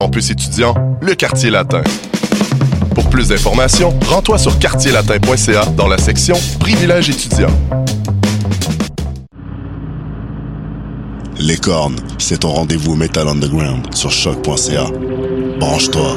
Campus étudiant, le quartier latin. Pour plus d'informations, rends-toi sur quartierlatin.ca dans la section Privilèges étudiants. Les cornes, c'est ton rendez-vous Metal Underground sur choc.ca. Branche-toi.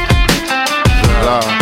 Voilà.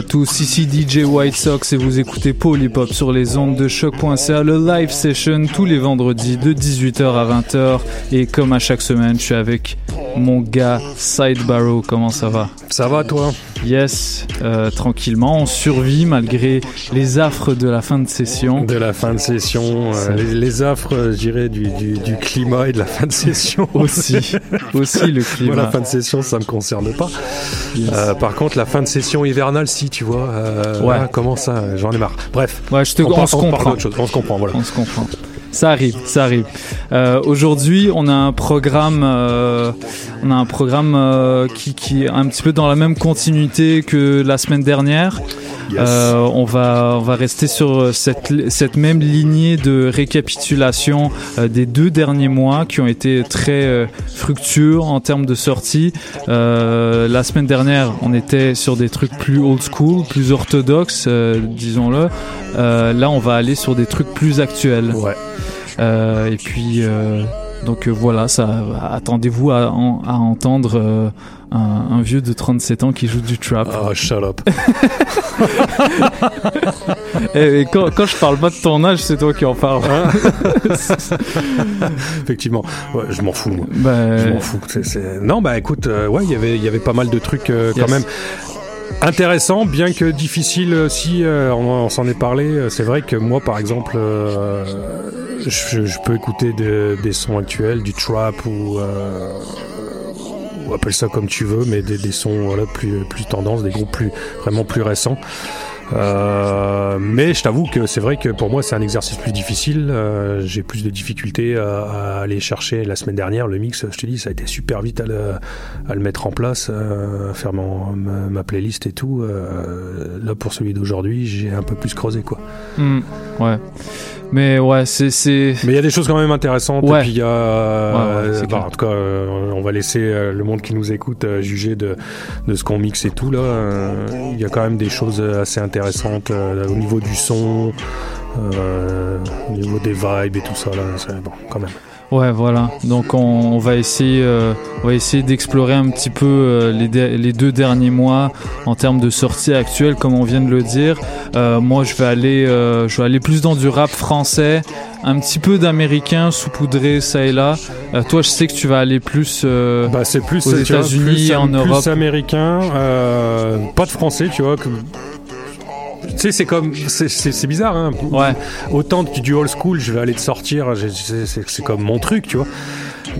À tous, ici DJ White Sox et vous écoutez Polypop sur les ondes de choc.ca, le live session tous les vendredis de 18h à 20h et comme à chaque semaine, je suis avec mon gars Sidebarrow, comment ça va? Ça va toi? Yes, euh, tranquillement, on survit malgré les affres de la fin de session. De la fin de session, euh, les, les, affres, je dirais, du, du, du, climat et de la fin de session. aussi, aussi le climat. Moi, la fin de session, ça me concerne pas. Yes. Euh, par contre, la fin de session hivernale, si, tu vois. ouais. Là, comment ça J'en ai marre. Bref. Ouais, je te, on, on, se comprend. Chose. On se comprend, voilà. On se comprend. Ça arrive, ça arrive. Euh, Aujourd'hui, on a un programme, euh, on a un programme euh, qui, qui est un petit peu dans la même continuité que la semaine dernière. Yes. Euh, on va on va rester sur cette cette même lignée de récapitulation euh, des deux derniers mois qui ont été très euh, fructueux en termes de sorties. Euh, la semaine dernière, on était sur des trucs plus old school, plus orthodoxes, disons-le. là, on va aller sur des trucs plus actuels. Ouais. et puis donc voilà, ça attendez-vous à, à entendre un, vieux de 37 ans qui joue du trap. Ah, shut up. et, quand, quand, je parle pas de ton âge, c'est toi qui en parles. Effectivement, ouais, je m'en fous. Moi. Bah, je m'en fous. Non, bah écoute, euh, ouais, y il y avait pas mal de trucs euh, quand même intéressant, bien que difficile aussi. Euh, on, s'en est parlé. C'est vrai que moi, par exemple, je, je, peux écouter des sons actuels, du trap ou appelle ça comme tu veux, mais des, sons voilà, plus, plus tendance, des groupes plus, vraiment plus récents. Euh, mais je t'avoue que c'est vrai que pour moi c'est un exercice plus difficile. Euh, j'ai plus de difficultés à, aller chercher la semaine dernière le mix. Je te dis, ça a été super vite à le, à le mettre en place, euh, faire mon, ma, playlist et tout. Euh, là pour celui d'aujourd'hui, j'ai un peu plus creusé quoi. Hmm, ouais. Mais ouais, c'est. Mais il y a des choses quand même intéressantes. Et puis il y a. Euh, bah, en tout cas, euh, on va laisser euh, le monde qui nous écoute juger de, de ce qu'on mixe et tout. là. Il y a quand même des choses assez intéressantes au niveau du son, au niveau des vibes et tout ça. Là, bon, quand même. Ouais, voilà. Donc on, va essayer, euh, on va essayer d'explorer un petit peu euh, les, les, deux derniers mois en termes de sorties actuelles, comme on vient de le dire. Euh, moi, je vais aller, je vais aller plus dans du rap français, un petit peu d'américain saupoudré ça et là. toi, je sais que tu vas aller plus, bah, c'est plus aux États-Unis, en Europe. Plus américain, pas de français, tu vois. Que tu sais, c'est comme, c'est bizarre, hein. Ouais. Autant que du old school, je vais aller te sortir, c'est comme mon truc, tu vois.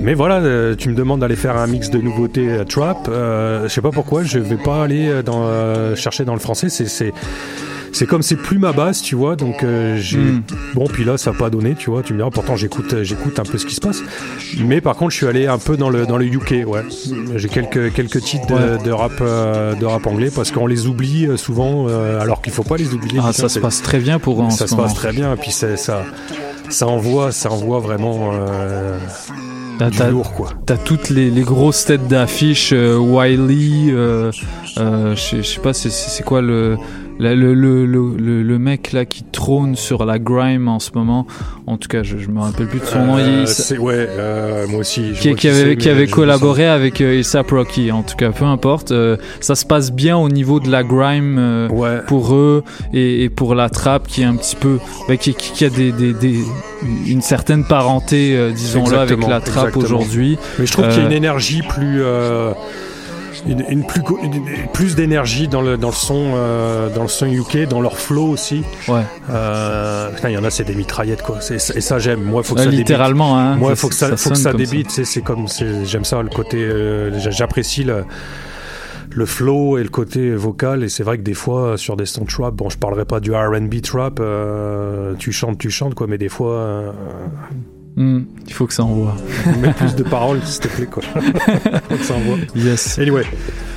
Mais voilà, euh, tu me demandes d'aller faire un mix de nouveautés euh, trap. Euh, je sais pas pourquoi, je vais pas aller dans, chercher dans le français. C'est c'est comme c'est plus ma base, tu vois. Donc euh, j'ai hmm. bon, puis là ça n'a pas donné, tu vois. Tu me diras, pourtant j'écoute, euh, j'écoute un peu ce qui se passe. Mais par contre, je suis allé un peu dans le dans le UK, ouais. J'ai quelques quelques titres de, rap euh, de rap anglais parce qu'on les oublie souvent, alors qu'il faut pas les oublier. Ah, ça se passe très bien pour eux. Ça se passe très bien, et puis ça ça envoie ça envoie vraiment. T'as, lourd, quoi. T'as toutes les, les, grosses têtes d'affiche, Wiley, euh, je sais pas, c'est, quoi le, le, le, le, le, mec là qui trône sur la grime en ce moment, en tout cas, je, je me rappelle plus de son nom. Euh, c'est ouais, euh, moi aussi. qui, qui avait, qui avait collaboré avec euh, Rocky. En tout cas, peu importe. Euh, ça se passe bien au niveau de la grime euh, ouais. pour eux et, et, pour la trap qui est un petit peu, bah, qui, qui, a des, des, des, une certaine parenté, disons-le, avec la trap aujourd'hui. Mais je trouve qu'il y a une énergie plus une, plus, plus d'énergie dans le, dans le son euh, dans le son UK, dans leur flow aussi. Ouais. Euh, il y en a c'est des mitraillettes quoi. Et ça j'aime. Moi faut que ça littéralement. Hein, Moi faut que ça, faut que ça débite. C'est comme j'aime ça le côté. Euh, j'apprécie le le flow et le côté vocal et c'est vrai que des fois sur des sons trap bon je parlerai pas du R&B trap euh, tu chantes tu chantes quoi mais des fois euh, Hmm, il faut que ça envoie. Mets plus de paroles, s'il te plaît, quoi. faut que ça envoie. Yes. Anyway,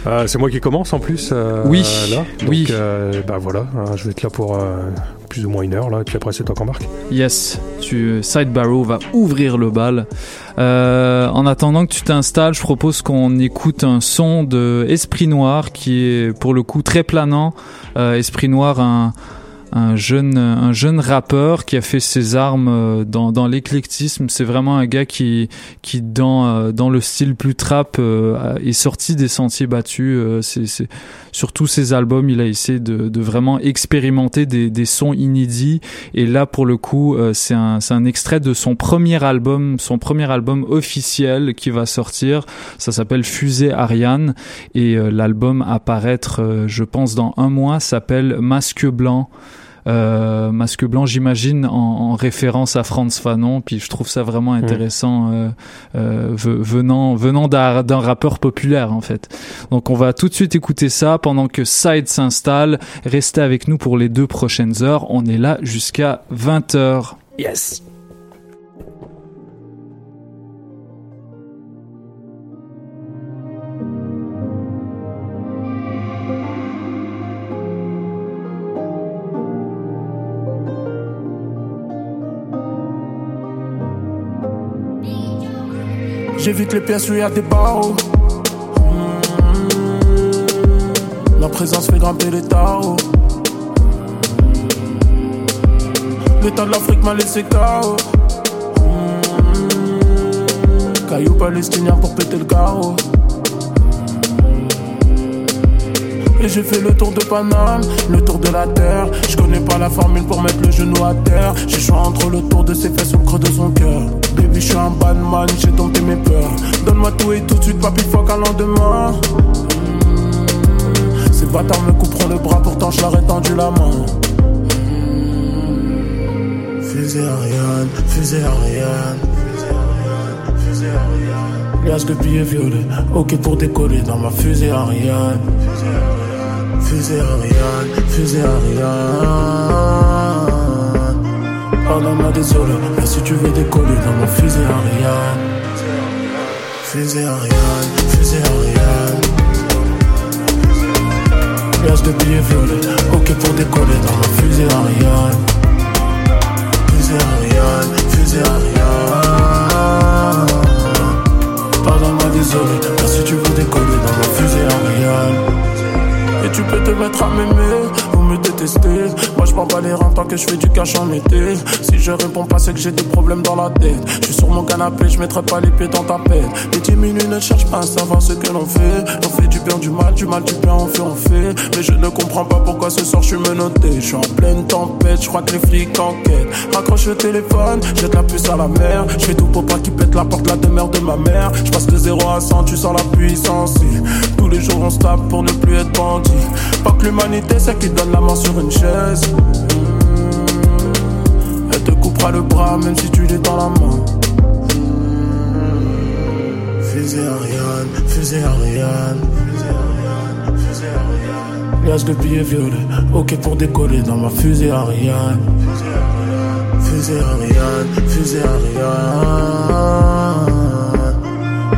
euh, c'est moi qui commence en plus. Euh, oui. Là. Donc, oui. Euh, bah voilà, hein, je vais être là pour plus ou moins une heure, là, et puis après, c'est toi qui embarque. Yes. Tu, Side Barrow va ouvrir le bal. En attendant que tu t'installes, je propose qu'on écoute un son de Esprit Noir qui est pour le coup très planant. Esprit Noir, un un jeune, un jeune rappeur qui a fait ses armes euh, dans, dans l'éclectisme. C'est vraiment un gars qui, qui dans, euh, dans le style plus trap, euh, est sorti des sentiers battus. C'est, sur tous ses albums, il a essayé de, de vraiment expérimenter des, des sons inédits. Et là, pour le coup, c'est un, c'est un extrait de son premier album, son premier album officiel qui va sortir. Ça s'appelle Fusée Ariane. Et l'album à paraître, je pense, dans un mois, s'appelle Masque Blanc. Euh, Masque Blanc, j'imagine, en, référence à Franz Fanon. Puis je trouve ça vraiment mm. intéressant euh, euh, venant venant d'un rappeur populaire en fait. Donc on va tout de suite écouter ça pendant que Side s'installe. Restez avec nous pour les deux prochaines heures. On est là jusqu'à 20h. Yes. J'évite les pièces où il y a des barreaux. La présence fait grimper les tarots. L'état de l'Afrique m'a laissé KO. caillou palestinien pour péter le carreau. Et j'ai fait le tour de Paname, le tour de la terre. Je connais pas la formule pour mettre le genou à terre. J'ai choix entre le tour de ses fesses ou le creux de son cœur. Baby, je suis un bad man, j'ai dompté mes peurs. Donne-moi tout et tout de suite, papy, fuck un lendemain. Hmm. Ces bâtards me couperont le bras, pourtant je leur ai tendu la main. Fusée Ariane, fusée Ariane. Liasse de billets violets, ok pour décoller dans ma fusée Ariane. Fusée Ariane, fusée Ariane. Pardonne-moi désolé, mais si tu veux décoller dans ma fusée Ariane. Fusée Ariane, fusée Ariane. Liasse de billets violets, ok pour décoller dans ma fusée Ariane. Fusée Ariane, fusée Ariane. Pardonne-moi désolé, mais si tu veux décoller dans ma fusée Ariane. Et tu peux te mettre à m'aimer Moi je pas les reins tant que je fais du cash en été. Si je réponds pas, c'est que j'ai des problèmes dans la tête. Je suis sur mon canapé, je mettrai pas les pieds dans ta pète. Les diminués ne cherchent pas à savoir ce que l'on fait. On fait du bien, du mal, du mal, du bien, on fait, on fait. Mais je ne comprends pas pourquoi ce soir je suis menotté. Je suis en pleine tempête, je crois que les flics enquêtent. Raccroche le téléphone, jette la puce à la mer. Je fais tout pour pas qu'il pète la porte, la demeure de ma mère. Je passe de 0 à 100, tu sens la puissance. Tous les jours on se tape pour ne plus être bandit. Pas que l'humanité c'est qui donne la main sur une chaise. Elle te coupera le bras même si tu l'es dans la main. Mmh. Fusée Ariane, fusée Ariane. Liasse de billets violets, ok pour décoller dans ma fusée Ariane. Fusée Ariane, fusée Ariane.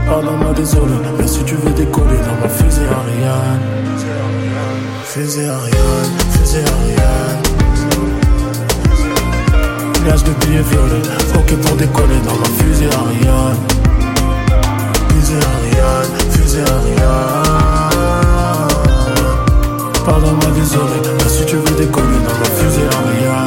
Pardonne-moi désolé, mais si tu veux décoller dans ma fusée Ariane. Fusée Ariane, Liasse de billets violets, ok pour décoller dans ma fusée Ariane. Fusée Ariane, fusée Ariane. Pardonne-moi désolé, mais si tu veux décoller dans ma fusée Ariane.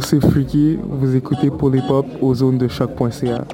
C'est Freaky, vous écoutez Polypop aux zones de choc.ca.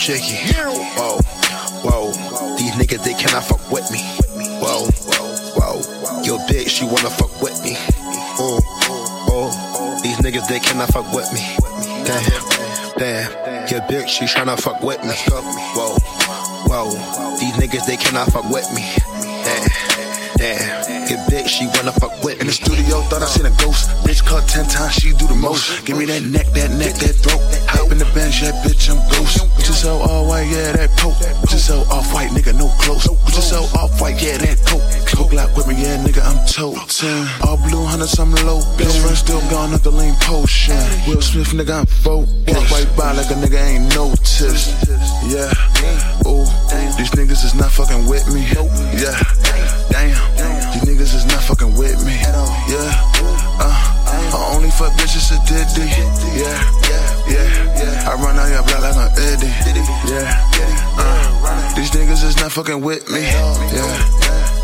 So. Whoa, whoa, these niggas, they cannot fuck with me. Whoa, whoa, your bitch, she wanna fuck with me. Oh, oh, these niggas, they cannot fuck with me. Damn, damn, your bitch, she tryna fuck with me. Whoa, whoa, these niggas, they cannot fuck with me. Dick, she wanna fuck with. In the studio, thought I seen a ghost. Bitch caught ten times, she do the most. Give me that neck, that neck, that throat. Hop in the bench, yeah, bitch, I'm ghost. You sell all white, yeah, that coat. You sell off white, nigga, no clothes. You sell off white, yeah, that coat. Coke lock with me, yeah, nigga, I'm totin'. All blue hundreds, I'm low. Best friend still gone up the lean potion. Will Smith, nigga, I'm focused. White by like a nigga ain't noticed. Yeah, ooh, these niggas is not fucking with me. Yeah, damn, niggas is not fucking with me. Yeah, uh, I only fuck bitches a diddy. Yeah, yeah, yeah. I run out your block like an Eddie. Yeah, uh, these niggas is not fucking with me. Yeah,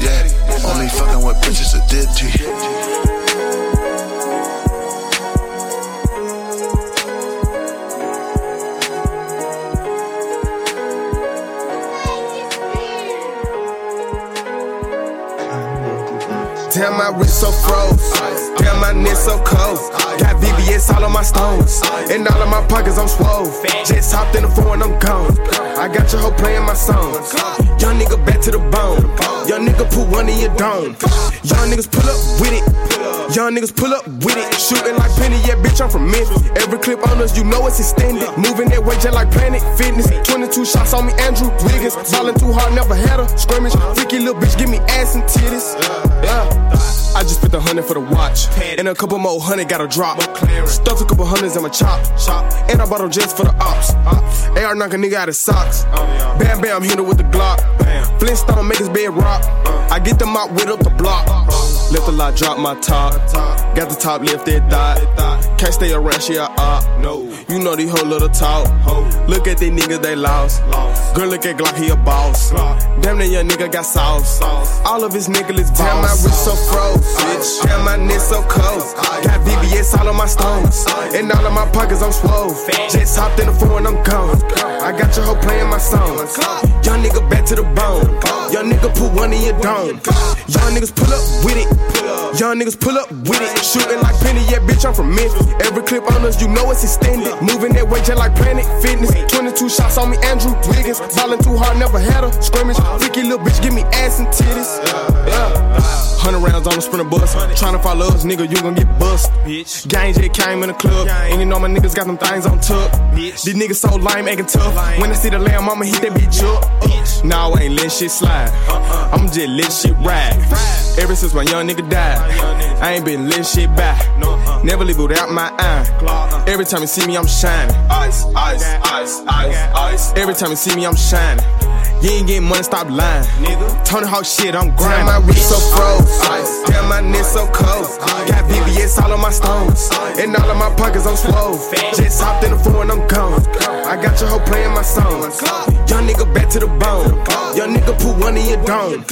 yeah, only fucking with bitches a diddy. Damn, my wrist so froze. Damn, my neck so cold. Got VVS all on my stones. And all of my pockets, I'm swole. Just hopped in the phone, I'm gone. I got your hoe playing my songs. Young nigga back to the bone. Young nigga put one in your dome. Young niggas pull up with it. Young niggas pull up with it. Shooting like Penny, yeah, bitch, I'm from Memphis. Every clip on us, you know it's extended. Moving that way just like Planet Fitness. 22 shots on me, Andrew Wiggins. Ballin' too hard, never had a scrimmage. Freaky little bitch, give me ass and titties. Yeah. I just spent a hundred for the watch. And a couple more hundred got a drop. Stuffed a couple hundreds in my chop. And I bought them just for the ops. AR knock a nigga out his socks. Bam bam, hit her with the Glock. Flintstone make his bed rock. Uh. I get them out with up the block. Uh. Lift the lot drop my top. Got the top lifted dot. Can't stay around, she a op. No, you know these whole little talk. Look at these niggas, they lost. lost. Girl, look at Glock, he a boss. Damn, that young nigga got sauce. All of his niggas is boss. Damn, my wrist so froze. Uh, Bitch. Damn, my neck so cold. Got VVS all on my stones. And all of my pockets, I'm swole. Just hopped in the phone, I'm gone. I got your hoe playing my songs. Young nigga back to the bone. Young nigga put one in your dome. Young niggas pull up with it. Young niggas pull up with it. Shooting like Penny, yeah, bitch, I'm from Memphis. Every clip on us, you know it's extended. Moving that way just like Planet Fitness. 22 shots on me, Andrew Wiggins. Ballin' too hard, never had a scrimmage. Freaky little bitch, give me ass and titties. Yeah. Hundred rounds on the sprinter bus. Tryna follow us, nigga, you gon' get bust. Bitch. Gang just came in the club. And you know my niggas got them things on tuck. These niggas so lame, acting tough. When I see the lamb, I'ma hit that bitch up. Nah, I ain't let shit slide. I'm just let shit ride. Ever since my young nigga died, I ain't been let shit back. Never leave without my eye. Every time you see me, I'm shining. Ice, ice, ice, ice, ice. Every time you see me, I'm shining. You ain't getting money, stop lying. Nigga. Tony Hawk shit, I'm grinding. Damn, my wrist so froze. Damn, my neck so cold. Got VVS all on my stones. And all of my pockets, I'm swole. Just hopped in the phone, I'm gone. I got your hoe playing my songs. Young nigga back to the bone. Young nigga put one in your dome.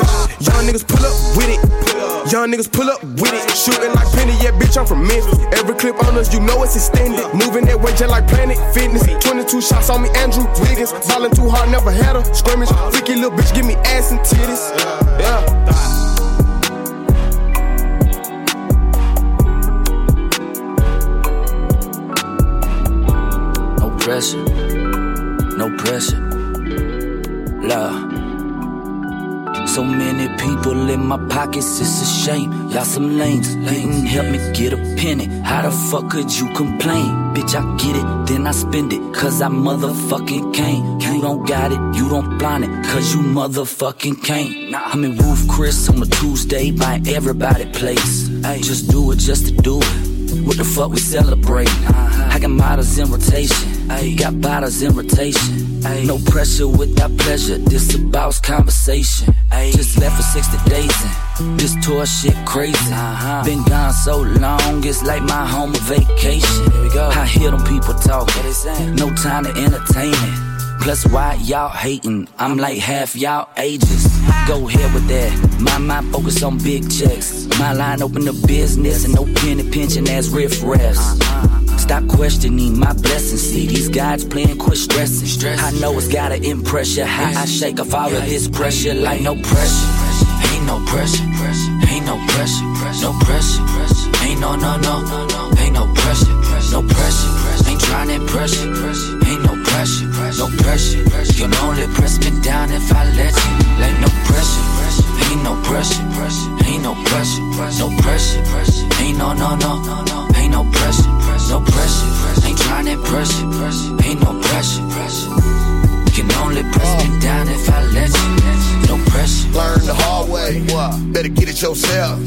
Young niggas pull up with it. Young niggas pull up with it. Shooting like Penny, yeah, bitch, I'm from Memphis. Every clip on us, you know it's extended. Moving that way just like Planet Fitness. 22 shots on me, Andrew Wiggins. Ballin' too hard, never had a scrimmage. Freaky little bitch, give me ass and titties. Yeah. No pressure, no pressure. Love. So many people in my pockets, it's a shame. Y'all some lames, didn't help me get a penny. How the fuck could you complain? Bitch, I get it, then I spend it, cause I motherfucking came. You don't got it, you don't blind it, cause you motherfucking can't. I'm in Roof Chris on a Tuesday by everybody place. Just do it just to do it. What the fuck we celebrate? I got models in rotation, got bottles in rotation. No pressure without pleasure. This about conversation. Just left for 60 days and this tour shit crazy. Uh-huh. Been gone so long, it's like my home vacation. Here we go. I hear them people talking. No time to entertain it. Plus, why y'all hating? I'm like half y'all ages. Go ahead with that. My mind focus on big checks. My line open a business and no penny pension as riff refs. Stop questioning my blessings. See these guys playing, quit stressing. I know it's gotta impress you. How I shake off all of this pressure like no pressure. Ain't no pressure. Ain't no pressure. No pressure. Ain't no no no. Ain't no pressure. No pressure. Ain't trying to impress you. Ain't no pressure. No pressure. You'll only press me down if I let you. Like no pressure. Ain't no pressure, ain't no pressure, no pressure. Ain't no, no, no, ain't no pressure, no pressure. Ain't trying to impress you, ain't no pressure. You can only press me uh. down if I let you. No pressure. Learn the hard way. Better get it yourself.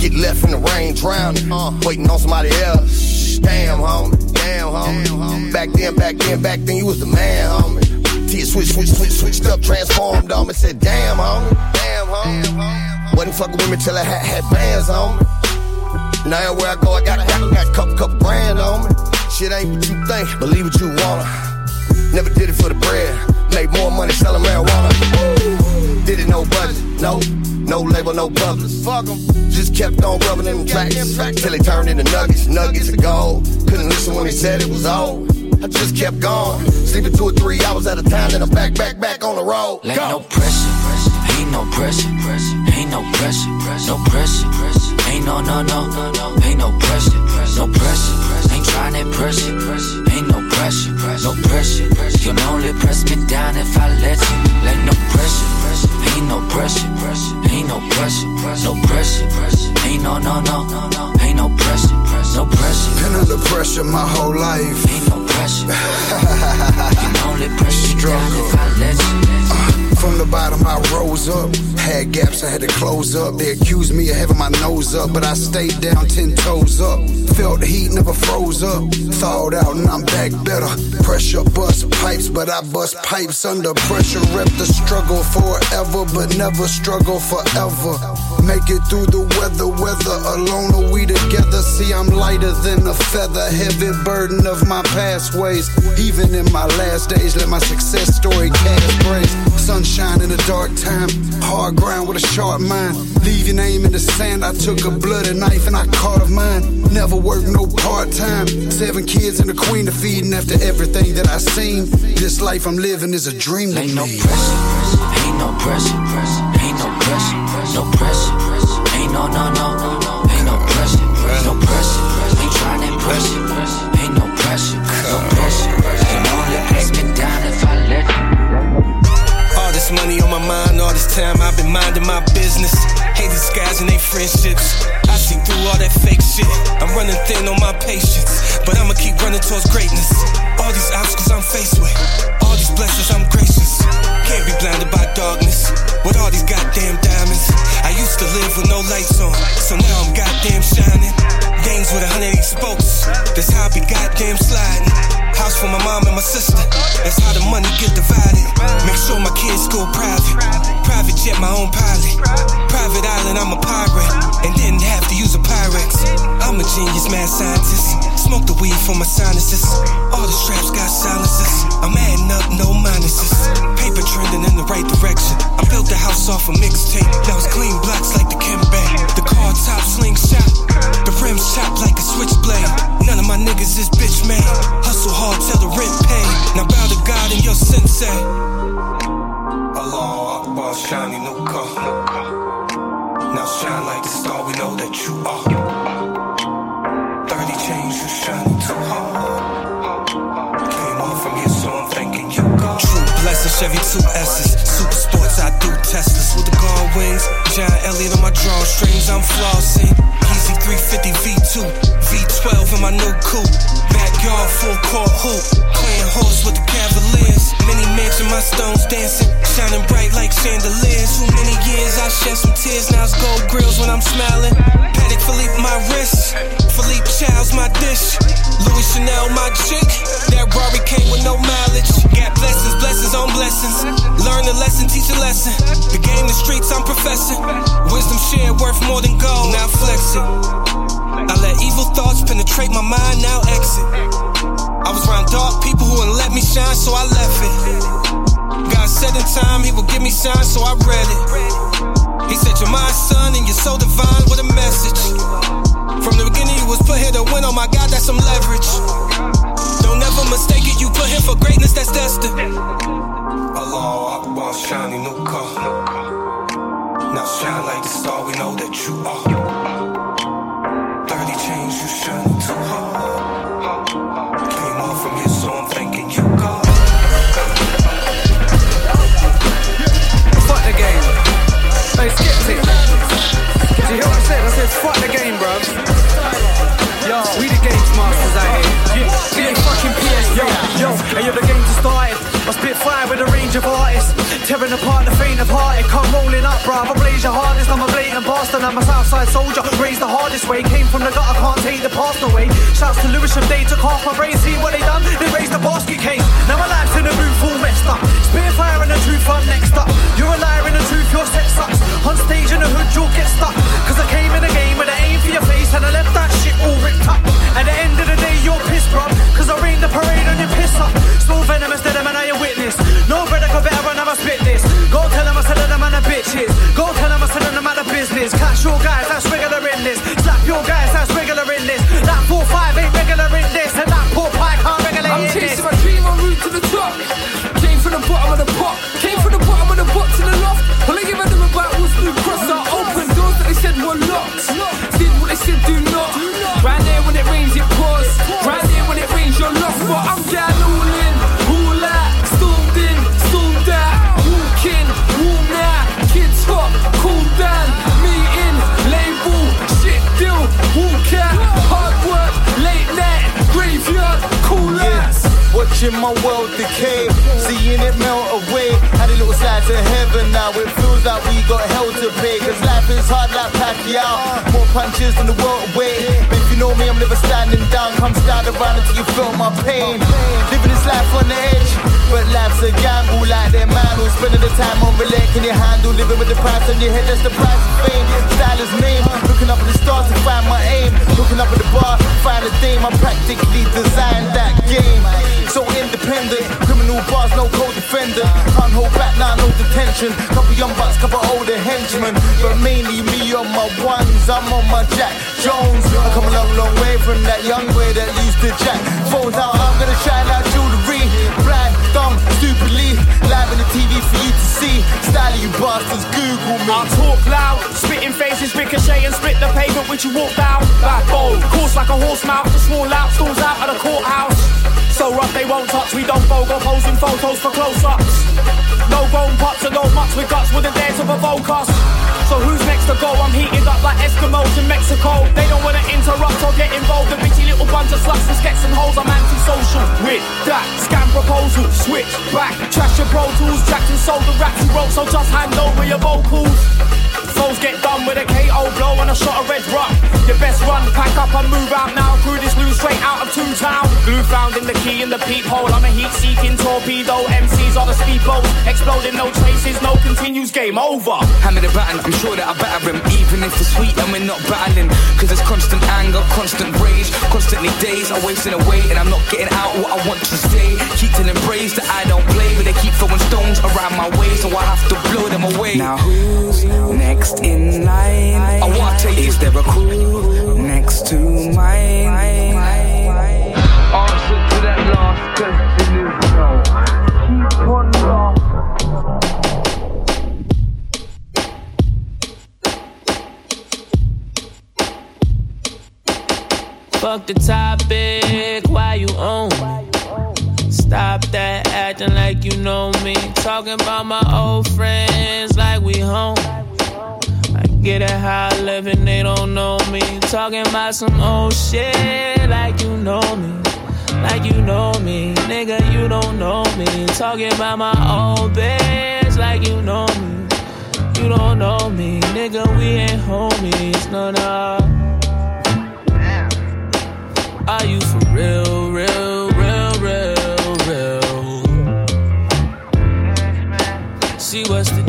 Get left in the rain, drowning. Uh. Waiting on somebody else. Damn, homie. Damn, homie. Back then, back then, back then, you was the man, homie. T switch, switch, switch, switched up, transformed me. Said, damn, homie. Homie. Wasn't fucking with me till I had, had bands on me. Now everywhere I go, I got, got, got a couple, couple brand on me. Shit ain't what you think, believe what you wanna. Never did it for the bread. Made more money selling marijuana. Did it no budget, no, no label, no publish. Fuck 'em. Just kept on rubbing them tracks till they turned into nuggets, nuggets of gold. Couldn't listen when they said it was old. I just kept going, sleeping two or three hours at a time, then I'm back, back, back on the road. Like no pressure, ain't no pressure, ain't no pressure, no pressure, ain't no no no no, ain't no pressure, no pressure, ain't trying to impress you, ain't no pressure, no pressure. You can only press me down if I let you. Like no pressure, ain't no pressure, ain't no pressure, no pressure, ain't no no no, ain't no pressure, no pressure. Been under pressure my whole life. Ain't no pressure. you can only press me down if I let you. From the bottom, I rose up. Had gaps, I had to close up. They accused me of having my nose up, but I stayed down ten toes up. Felt the heat, never froze up. Thawed out, and I'm back better. Pressure bust pipes, but I bust pipes under pressure. Rep the struggle forever, but never struggle forever. Make it through the weather, weather alone or we together. See, I'm lighter than a feather, heavy burden of my past ways. Even in my last days, let my success story cast praise. Sunshine in a dark time, hard ground with a sharp mind. Leave your name in the sand. I took a bloody knife and I caught of mine. Never worked no part time. Seven kids and a queen to feed, and after everything that I seen, this life I'm living is a dream to Ain't no pressure, ain't no pressure, ain't no pressure, no pressure, ain't no no no, ain't no pressure, no pressure, ain't trying to impress you, ain't no pressure, no pressure. Can only press me down if I let you. All this money on my mind, all this time I've been minding my business. Hate disguising they friendships. I see through all that fake shit. I'm running thin on my patience, but I'ma keep running towards greatness. All these obstacles I'm faced with, all these blessings I'm gracious. Can't be blinded by darkness with all these goddamn diamonds. I used to live with no lights on, so now I'm goddamn shining. Gangs with a hundred spokes, that's how I be goddamn sliding. House for my mom and my sister, that's how the money get divided. Make sure my kids go private. Private jet, my own pilot. Private island, I'm a pirate. And didn't have to use a Pyrex. I'm a genius, mad scientist. Smoke the weed for my sinuses. All the straps got silences. I'm adding up, no minuses. Paper trending in the right direction. I built the house off a mixtape. Now it's clean blocks like the Kimbe. The car top slingshot. The rims chopped like a switchblade. None of my niggas is bitch made. Hustle hard till the rent pay. Now bow to God and your sensei. Allah Akbar, shiny car. Now shine like the star, we know that you are. 30 chains, you shining too hard. Came on from here, so I'm thanking you, God. True blessing, Chevy 2S's. Super sports, I do Teslas with the guard wings. John Elliott on my drawstrings, I'm flossing. Yeezy 350 V2, V12 in my new coupe. Backyard full court hoop, playing horse with the Cavaliers. Many mansion, my stones dancing, shining bright like chandeliers. Too many years, I shed some tears. Now it's gold grills when I'm smiling. Patek Philippe, my wrist. Philippe Child's my dish. Louis Chanel, my chick. That Rari came with no mileage. Got blessings, blessings on blessings. Learn a lesson, teach a lesson. The game, the streets, I'm professing. Wisdom shared worth more than gold. Now flex it. I let evil thoughts penetrate my mind, now exit. I was around dark people who wouldn't let me shine, so I left it. God said in time he would give me signs, so I read it. He said, You're my son and you're so divine with a message. From the beginning, you was put here to win. Oh my God, that's some leverage. Don't ever mistake it. You put here for greatness, that's destined. Allah Akbar, shiny new car. Now shine like the star, we know that you are. Fuck the game, bruv. Yo, we the games masters out here. Yeah, yeah, fucking PS. Yo, yo, and you're the game just started. I spit fire with a range of artists. Tearing apart the faint of hearted. Come rolling up, bruv. I blaze your hardest. I'm a blatant bastard. I'm a Southside soldier. Raised the hardest way. Came from the gutter, can't take the past away. Shouts to Lewisham, they took half my brain. See what they done? They raised the basket case. Now my life's in the room full messed up. Spit fire and the truth, I'm next up. You're a liar in the truth, your set sucks. On stage in the hood, you'll get stuck. Cause I came in the game with an aim for your face and I left that shit all ripped up. At the end of the day, you're pissed, bro. Cause I rain the parade on your piss up. Still venomous, dead man, I a witness. No brother could better run, I'ma spit this. Go tell them I said that man a bitches. Go tell them I said that I'm out of business. Catch your guys, that's regular in this. Slap your guys, that's regular in this. That 4-5 ain't regular in this. And that poor pie can't regulate I'm chasing my dream, I'm route to the top. Came from the bottom of the pot. Watching my world decay, seeing it melt away. Had a little slide to heaven now. It feels like we got hell to pay. Cause life is hard like Pacquiao. More punches than the world away. But if you know me, I'm never standing down. Come stand around until you feel my pain. Living this life on the edge. But life's a gamble like that man who's spending the time on relent. Can you handle living with the price on your head? That's the price of fame. Style is name. Looking up at the stars to find my aim. Looking up at the bar, find a dame. I practically designed that game. Co-defendant. Can't hold back now, no detention. Couple young bucks, couple older henchmen, but mainly me on my ones. I'm on my Jack Jones. I come a long, long way from that young boy that used to jack phones out. I'm gonna shine out jewelry, blind, dumb, stupidly, live on the TV for you to see. Style you bastards, Google me. I talk loud, spitting faces, ricochet and split the pavement which you walk down. Like bold, course like a horse mouth, the small out, storms out of the courthouse. So rough they won't touch, we don't go posing photos for close-ups. No grown pups and no mucks with guts wouldn't dare to provoke us. So who's next to go? I'm heated up like Eskimos in Mexico. They don't wanna interrupt or get involved. The bitchy little bunch of sluts and and holes. I'm anti-social with that scam proposal. Switch back, trash your pro tools. Jackson sold the raps he wrote, so just hand over your vocals. Foes get done with a KO blow and a shot of red rock. Your best run, pack up and move out now. Through this loose straight out of Toontown. Glue found in the key in the peephole. I'm a heat-seeking torpedo. MCs are the speedboats. Exploding, no traces, no continues. Game over. Hammer the baton, I'm sure that I batter him. Even if it's sweet and we're not battling. Cause there's constant anger, constant rage, constantly days. I'm wasting away and I'm not getting out what I want to say. Keep telling praise that I don't play, but they keep throwing stones around my way, so I have to blow them away. Now who's next in line? I wanna tell you, Is there a crew next to mine? Answer to that last question is no. Keep on laughing. Fuck the topic, why you on? Stop that acting like you know me. Talking about my old friends like we home. Get it high and they don't know me. Talking about some old shit like you know me. Like you know me, nigga, you don't know me. Talking about my old bitch like you know me. You don't know me, nigga, we ain't homies, no, no. Are you for real, real, real, real, real? See what's the.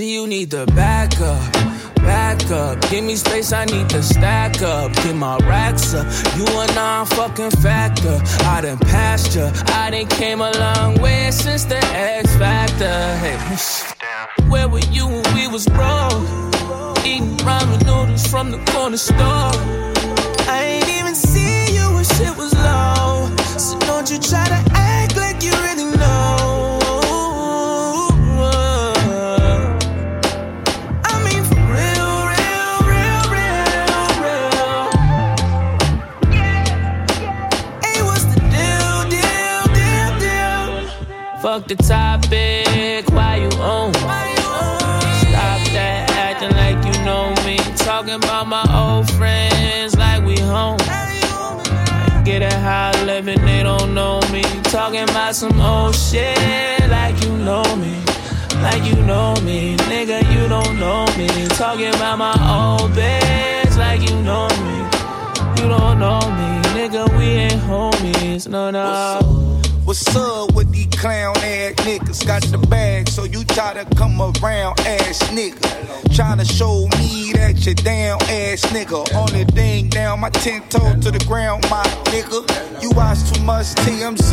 See you need to back up, back up. Give me space, I need to stack up. Get my racks up. You a non-fucking factor. I done passed ya. I done came a long way since the X Factor. Hey. Where were you when we was broke? Eating ramen noodles from the corner store. I ain't even see you when shit was low. So don't you try to act like you really Fuck the topic, why you on? Stop that acting like you know me. Talking about my old friends like we home. Get it high living, they don't know me. Talking about some old shit like you know me. Like you know me, nigga, you don't know me. Talking about my old bitch like you know me. You don't know me, nigga, we ain't homies, no, no. What's up with these clown ass niggas? Got the bag, so you try to come around ass nigga. Tryna show me that you down ass nigga. Only thing down my ten toe to the ground, my nigga. You watch too much TMZ.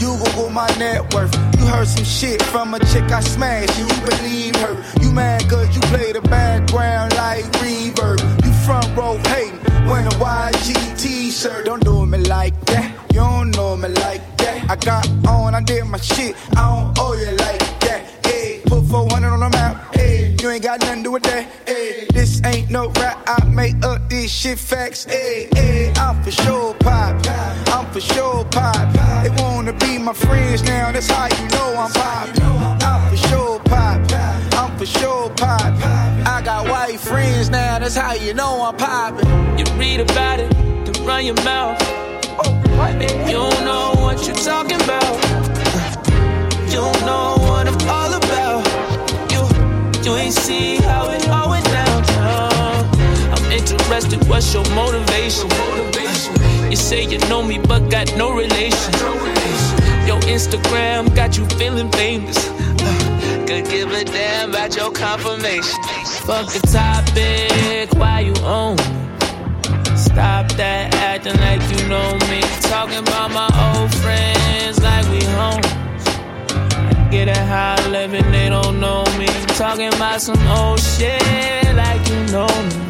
You Google my net worth. You heard some shit from a chick I smashed, and you believe her. You mad cause you play the background like reverb. You front row hating when a YG t-shirt. Don't do me like that. You don't know me like that. I got on, I did my shit. I don't owe you like that. Hey, put 400 on the map. Hey, you ain't got nothing to do with that. Hey, this ain't no rap. I make up these shit facts. Hey, hey, I'm for sure pop. I'm for sure pop. They wanna be my friends now. That's how you know I'm pop. I'm for sure pop. I'm for sure pop. I got white friends now. That's how you know I'm popping. You read about it, to run your mouth. You know what you're talking about. You know what I'm all about. You, you ain't see how it all went down. I'm interested, what's your motivation? You say you know me, but got no relation. Your Instagram got you feeling famous. Uh, Could give a damn about your confirmation. Fuck the topic, why you me? Stop that acting like you know me. Talking about my old friends like we home. Get it high living, they don't know me. Talking about some old shit like you know me.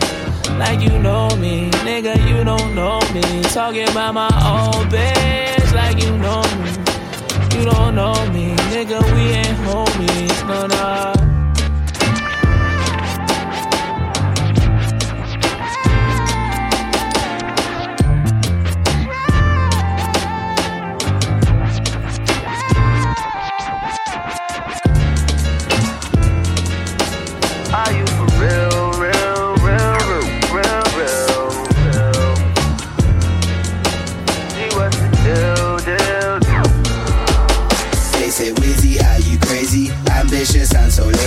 Like you know me, nigga, you don't know me. Talking about my old bitch like you know me. You don't know me, nigga, we ain't homies, no, no.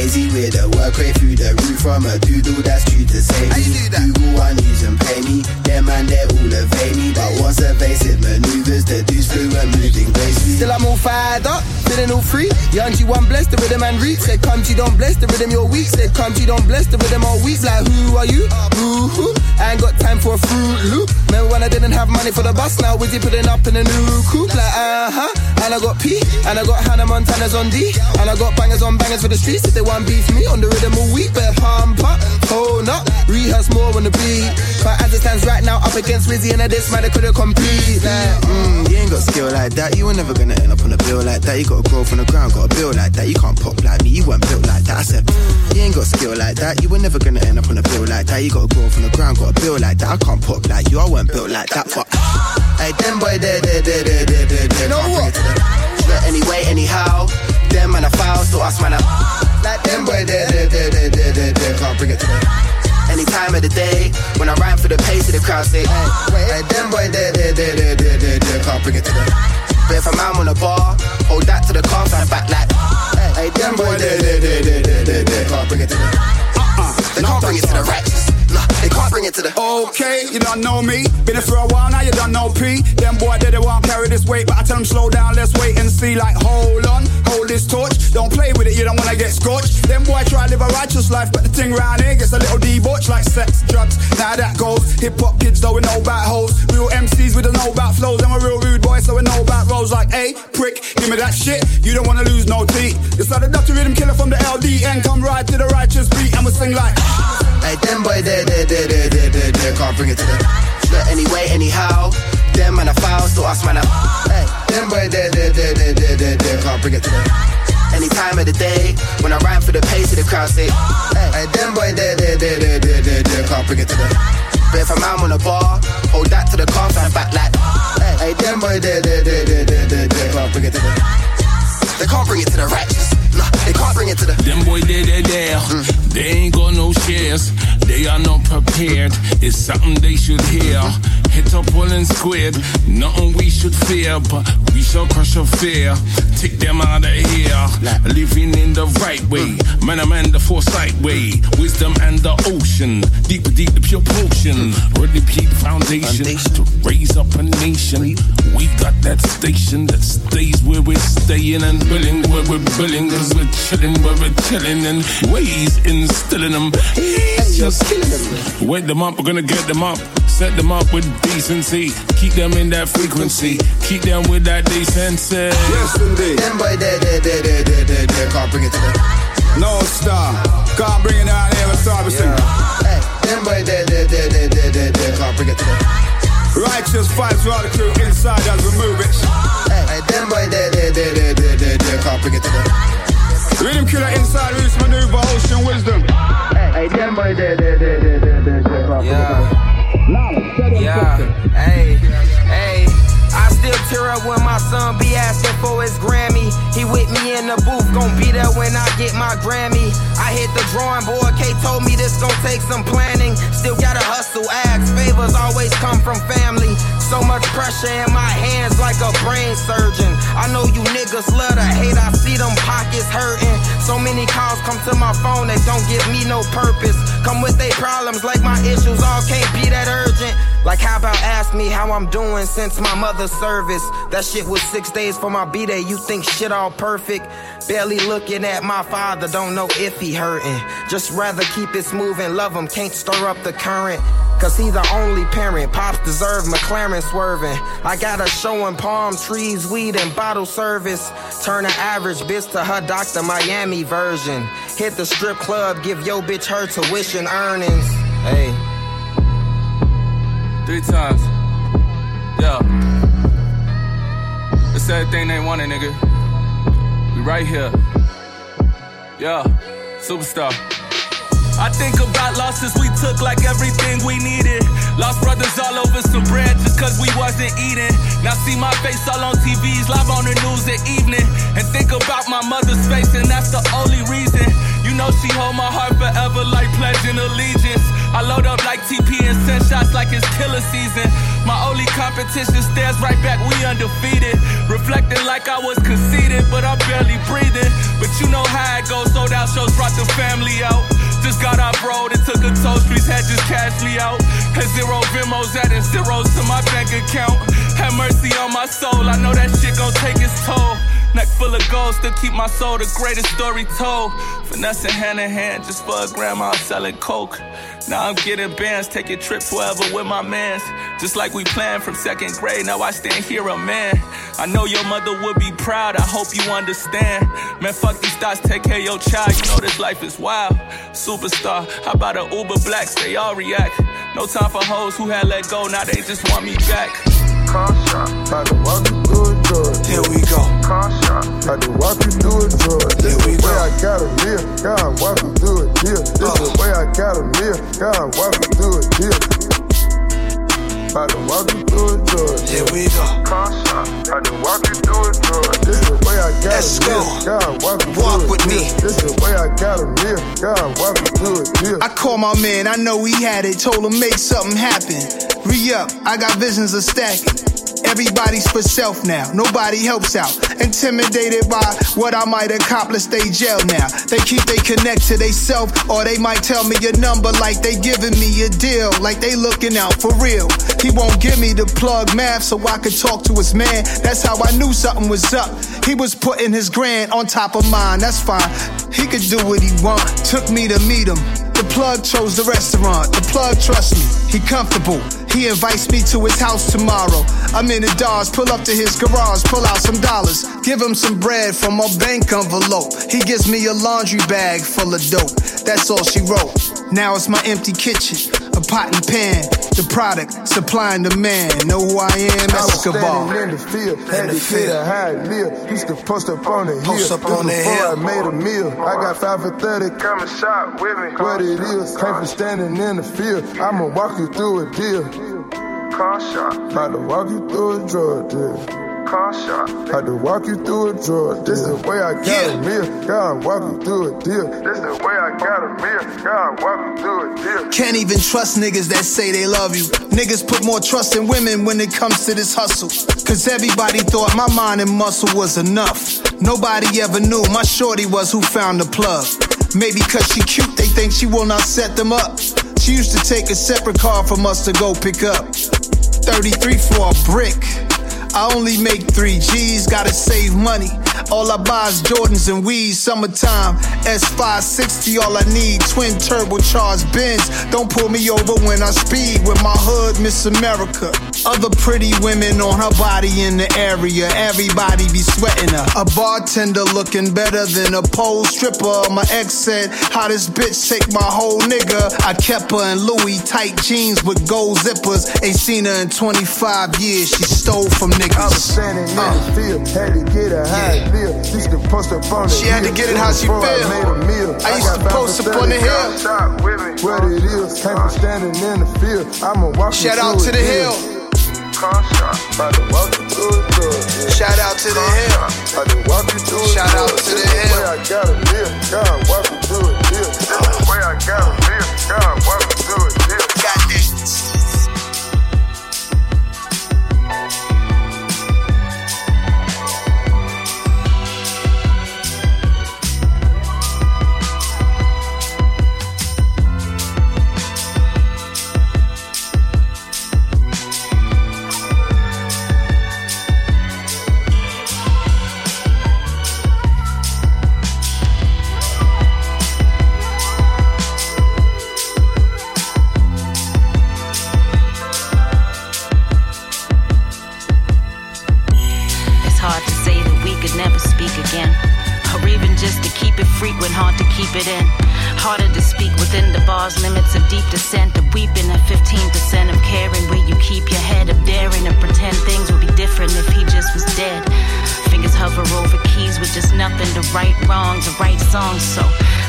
And lazy. With a work rate through the roof from a doodle that's true to say me. Google one use and pay me. Them man, they're all evade me. But what's evasive maneuvers? The dudes fluent moving gracefully. Still I'm all fired up, feeling all free. Young G1 bless the rhythm and reach. Said come G don't bless the rhythm you're weak. Said come G don't bless the rhythm all week. Like who are you? Who who? I ain't got time for a fruit loop. Remember when I didn't have money for the bus? Now Wizzy putting up in a new coupe. Like uh huh. And I got P. And I got Hannah Montana's on D. And I got bangers on bangers for the streets. If they want beef me on the rhythm all week, better pump up, hold up, rehearse more on the beat. But as it stands right now, up against Wizzy and a this man, I couldn't compete. Like, Mm, you ain't got skill like that. You were never gonna end up on a bill like that. You gotta grow from the ground, gotta build like that. You can't pop like me, you weren't built like that. I said, mm, you ain't got skill like that. You were never gonna end up on a bill like that. You gotta grow from the ground, gotta build like that. I can't pop like you, I weren't built like that. But hey, them boy, there, there, there, there, there, there, there. Know what? Anyway, anyhow, them man a foul, so us man a like them boy, there, there, there, there, there, there, there. Can't bring it to them. Any time of the day, when I rhyme for the pace of the crowd, say, hey, wait, hey, them boy, there, there, there, there, there, there, there. Can't bring it to them. But if I'm out on the bar, hold that to the car, so I'm back like, hey, them boy, there, there, there, there, there, there, there. Can't bring it to them. Uh, They can't bring it to the righteous. Nah, they can't bring it to the. Okay, you don't know me. Been here for a while now, you don't know P. Them boy, they, they won't carry this weight, but I tell them slow down, let's wait and see. Like, hold on, hold this torch. Don't play with it, you don't wanna get scorched. Them boy try live a righteous life, but the thing round here gets a little debauched like sex, drugs. Now that goes. Hip hop kids though, we know about hoes. Real MCs with a know about flows. I'm a real rude boy, so we know about roles like, hey, give me that shit. You don't wanna lose no teeth. It's like the Dr. Rhythm Killer from the LDN. Come right to the righteous beat, and we sing like. Hey, them boy, there, there, there, there, there, there, there. Can't bring it to them. But anyway, anyhow, them man a foul, so us man a. Hey, them boy, there, there, there, there, there, there, there. Can't bring it to them. Any time of the day, when I rhyme for the pace of the crowd, say, hey, them boy, there, there, there, there, there, there, there. Can't bring it to them. But if I'm out on the bar, hold that to the car, so I'm back like, hey, them boy, there, there, there, there, there, there, there. Can't bring it to them. They can't bring it to the righteous. Nah, they They can't bring it to the. Them boy, they, they, there. Mm. They ain't got no shares. They are not prepared. It's something they should hear. Hit up all and squared. Nothing we should fear, but we shall crush a fear. Take them out of here. Living in the right way. Man, I'm in the foresight way. Wisdom and the ocean. Deeper, deep, the pure potion. Ready, peak foundation to raise up a nation. We got that station that stays where we're staying and billing where we're billing. Cause we're chilling where we're chilling and ways instilling them. He's just killing them. Wake them up, we're gonna get them up. Set them up with decency. Keep them in that frequency. Keep them with that decency. Yes, indeed. Them boy, they, they, they, they, they, they, they can't bring it to the. No star. Can't bring it out here with Star yeah. Hey, them boy, they, they, they, they, they, they, they can't bring it to the. Righteous fights throughout the crew inside as we move it. Hey, hey them boy, they, they, they, they, they, they, they can't bring it to the. Rhythm killer inside, Roots Manuva, ocean wisdom. Hey, them boy, they, they, they, they, they, they, they can't bring it to the. Yeah, hey, hey. I still tear up when my son be asking for his Grammy. He with me in the booth, gon' be there when I get my Grammy. I hit the drawing board, K told me this gon' take some planning. Still gotta hustle, ask favors always come from family. So much pressure in my hands like a brain surgeon. I know you niggas love to hate, I see them pockets hurting. So many calls come to my phone that don't give me no purpose. Come with they problems like my issues all can't be that urgent. Like how about ask me how I'm doing since my mother's service? That shit was six days for my B-day. You think shit all perfect? Barely looking at my father, don't know if he hurting. Just rather keep it smooth and love him, can't stir up the current. Cause he the only parent. Pops deserve McLaren swerving. I got her showing palm trees, weed, and bottle service. Turn an average bitch to her Dr. Miami version. Hit the strip club, give yo bitch her tuition earnings. Hey. Three times. Yeah. It's thing they wanted, nigga. Right here. Yeah. Superstar. I think about losses we took like everything we needed. Lost brothers all over some bread just cause we wasn't eating. Now see my face all on TVs, live on the news at evening. And think about my mother's face, and that's the only reason. You know she hold my heart forever like pledging allegiance. I load up like TP and send shots like it's killer season. My only competition stares right back, we undefeated. Reflecting like I was conceited, but I'm barely breathing. But you know how it goes, sold out shows brought the family out. Just got off road and took a toll, streets had just cashed me out. Had zero Vimos adding zeros to my bank account. Have mercy on my soul, I know that shit gon' take its toll. Neck full of gold, still keep my soul the greatest story told. Finessing hand in hand just for a grandma selling coke. Now I'm getting bands, taking trips wherever with my mans. Just like we planned from second grade, now I stand here a man. I know your mother would be proud, I hope you understand. Man, fuck these thoughts, take care of your child, you know this life is wild. Superstar, how about a Uber Blacks, they all react. No time for hoes who had let go, now they just want me back. About to walk you through a drug. Here we go. About to walk you through a drug. This the way. I gotta live. God walk you through a deal. This the way I gotta live. God walk you through a deal. About to walk you through a drug. Here we go. About to walk you through a drug. This the way I gotta Let's live. go. God walk you Walk through with me. This the way I gotta live. God walk you through a deal. I called my man, I know he had it, told him make something happen. Re up, I got visions of stacking. Everybody's for self now, nobody helps out. Intimidated by what I might accomplish, they jail now. They keep they connect to they self, or they might tell me a number like they giving me a deal, like they looking out for real. He won't give me the plug math so I could talk to his man. That's how I knew something was up. He was putting his grand on top of mine, that's fine. He could do what he want, took me to meet him. The plug chose the restaurant. The plug trust me. He comfortable. He invites me to his house tomorrow. I'm in the Dodge, pull up to his garage, pull out some dollars, give him some bread from a bank envelope. He gives me a laundry bag full of dope. That's all she wrote. Now it's my empty kitchen, a pot and pan. The product supplying the man. Know who I am? I was Escobar. standing in the field, had to get a high meal. Used to post up on the hill. Post up on the before hill. I made a meal. I got five for thirty. Come and shop with me. What it is, came from standing in the field. I'ma walk you through a deal. About to walk you through a drug deal. Had to walk you through a drug. This the way I got yeah. a meal. God walk you through a deal. This the way I got a meal. God walk you through a deal. Can't even trust niggas that say they love you. Niggas put more trust in women when it comes to this hustle. Cause everybody thought my mind and muscle was enough. Nobody ever knew my shorty was who found the plug. Maybe cause she cute, they think she will not set them up. She used to take a separate car from us to go pick up. 33 for a brick. I only make three G's, gotta save money. All I buy is Jordans and weeds, summertime. S560, all I need. Twin turbocharged Benz. Don't pull me over when I speed with my hood, Miss America. Other pretty women on her body in the area. Everybody be sweating her. A bartender looking better than a pole stripper. My ex said, How this bitch take my whole nigga? I kept her in Louis tight jeans with gold zippers. Ain't seen her in 25 years. She stole from niggas. I was standing in uh. the field, had to get a high yeah. Used to post up on the She had to get it how she feel. I, I used to post up on the hill. What it is, came from standing in the field. I'ma walk Shout out to the hill. Shout out to the hill. Shout out to the hill. Way I gotta live, God walking through it. The way I gotta live, God walking keep it frequent, hard to keep it in. Harder to speak within the bars, limits of deep descent, of weeping at 15% of caring. Where you keep your head of daring to pretend things would be different if he just was dead. Fingers hover over keys with just nothing to right wrongs, to write songs. So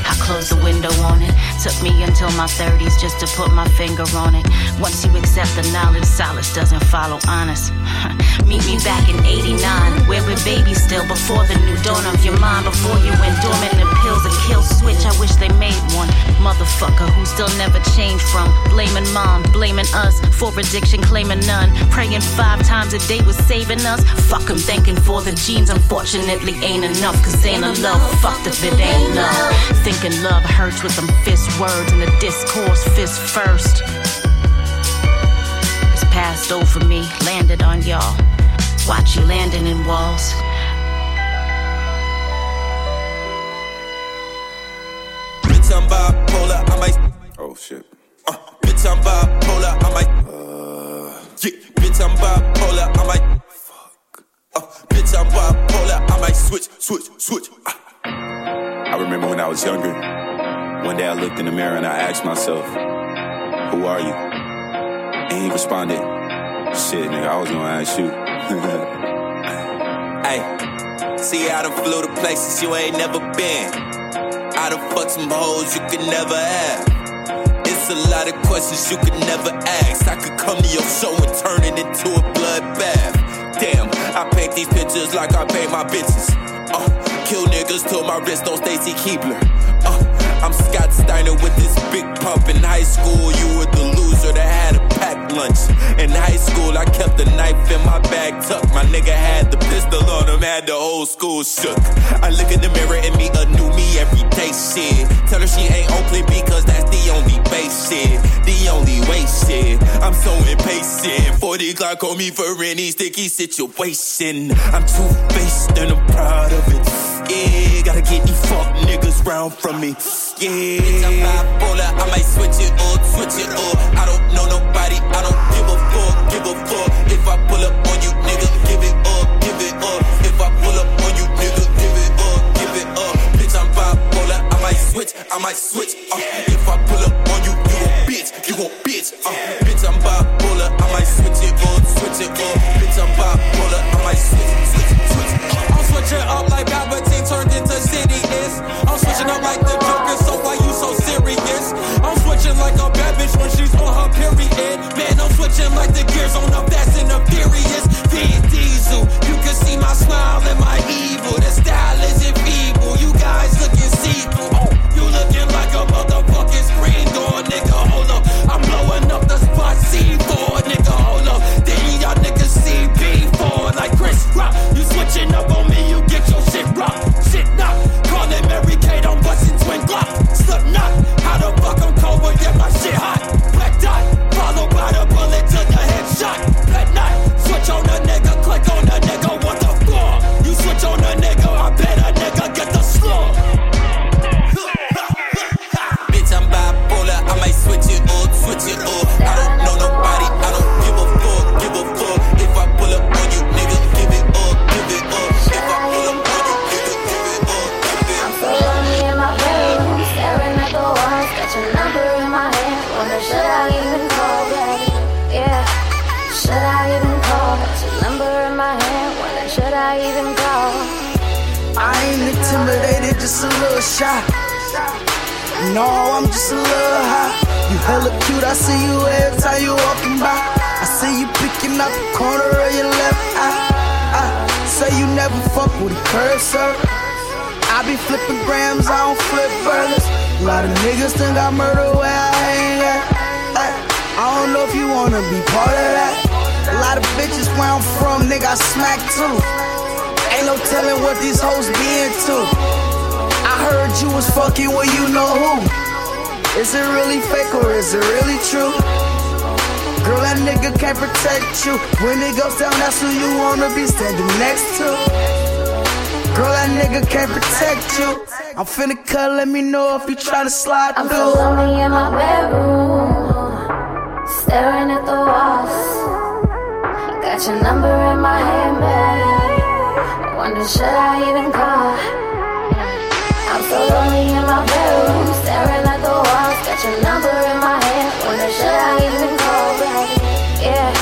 I closed the window on it. Took me until my 30s just to put my finger on it. Once you accept the knowledge, solace doesn't follow honest. Meet me back in 89, where we're babies still before the new dawn of your mind. Before you went dormant, the pills a kill switch. I wish they made one. Motherfucker who still never changed from blaming mom, blaming us for addiction, claiming none. Praying five times a day was saving us. Fuck them thanking for the genes, unfortunately ain't enough. Cause ain't a love, fucked if it ain't love. Thinking love hurts with them fist words and the discourse fist first. It's passed over me, landed on y'all. Watch you landing in walls. Bitch, I'm bipolar, I might. Oh shit. Uh, bitch, I'm bipolar, I might. Uh, yeah, bitch, I'm bipolar, I might. Fuck. Uh, bitch, I'm bipolar, I might switch, switch, switch. Uh. I remember when I was younger. One day I looked in the mirror and I asked myself, Who are you? And he responded, Shit, nigga, I was gonna ask you. hey, see, I done flew to places you ain't never been. I done fucked some hoes you could never have. It's a lot of questions you could never ask. I could come to your show and turn it into a bloodbath. Damn, I paint these pictures like I paint my bitches. Uh, Kill niggas till my wrist don't Stacy Keibler. Uh, I'm Scott Steiner with this big pump in high school. You were the loser that had a packed lunch. In high school, I kept the knife in my bag tucked. My nigga had the pistol on him, had the whole school shook. I look in the mirror and meet a new me every day, shit. Tell her she ain't Oakley because that's the only base shit. The only way shit. I'm so impatient. 40 Glock on me for any sticky situation. I'm too faced and I'm proud of it. Yeah, gotta get these fuck niggas round from me. Yeah. Bitch, I'm bipolar, I might switch it up, switch it up. I don't know nobody, I don't give a fuck, give a fuck. If I pull up on you, nigga, give it up, give it up. If I pull up on you, nigga, give it up, give it up. Bitch, I'm bipolar, I might switch, I might switch. Uh, if I pull up on you, you gon' bitch, you gon' bitch. Uh, bitch, I'm bipolar, I might switch it up, switch it up. Bitch, I'm bipolar, I might switch, switch, switch. I'm switching up like Palpatine turned into City. I'm switching up like the Joker, so why you so serious? I'm switching like a bad bitch when she's on her period. Man, I'm switching like the gears on the fast and the furious. Vin Diesel, you can see my smile and my evil. The style isn't feeble, you guys looking see through. Oh, you looking like a motherfucking screen door, nigga. Hold up, I'm blowing up the spot C4, nigga. Hold up crop. You switching up on me, you get your shit rocked. Shit knock. Call it Mary Kate, I'm busting twin Glock. Slip knock. How the fuck I'm cold, but get my shit hot. Black dot. Followed by the bullet to the headshot. Black night. Switch on the I see you every time you walking by. I see you picking up the corner of your left eye. I say you never fuck with a cursor. I be flipping grams, I don't flip burgers. A lot of niggas think I murder where I hang at. I don't know if you wanna be part of that. A lot of bitches where I'm from, nigga, I smack too. Ain't no telling what these hoes be into. I heard you was fucking with you know who. Is it really fake or is it really true? Girl, that nigga can't protect you. When it goes down, that's who you wanna be standing next to. Girl, that nigga can't protect you. I'm finna cut, let me know if you try to slide I'm through. so lonely in my bedroom, staring at the walls. Got your number in my handbag. Wonder should I even call? So lonely in my bedroom, staring at the walls. Got your number in my hand. Should I even call? Yeah,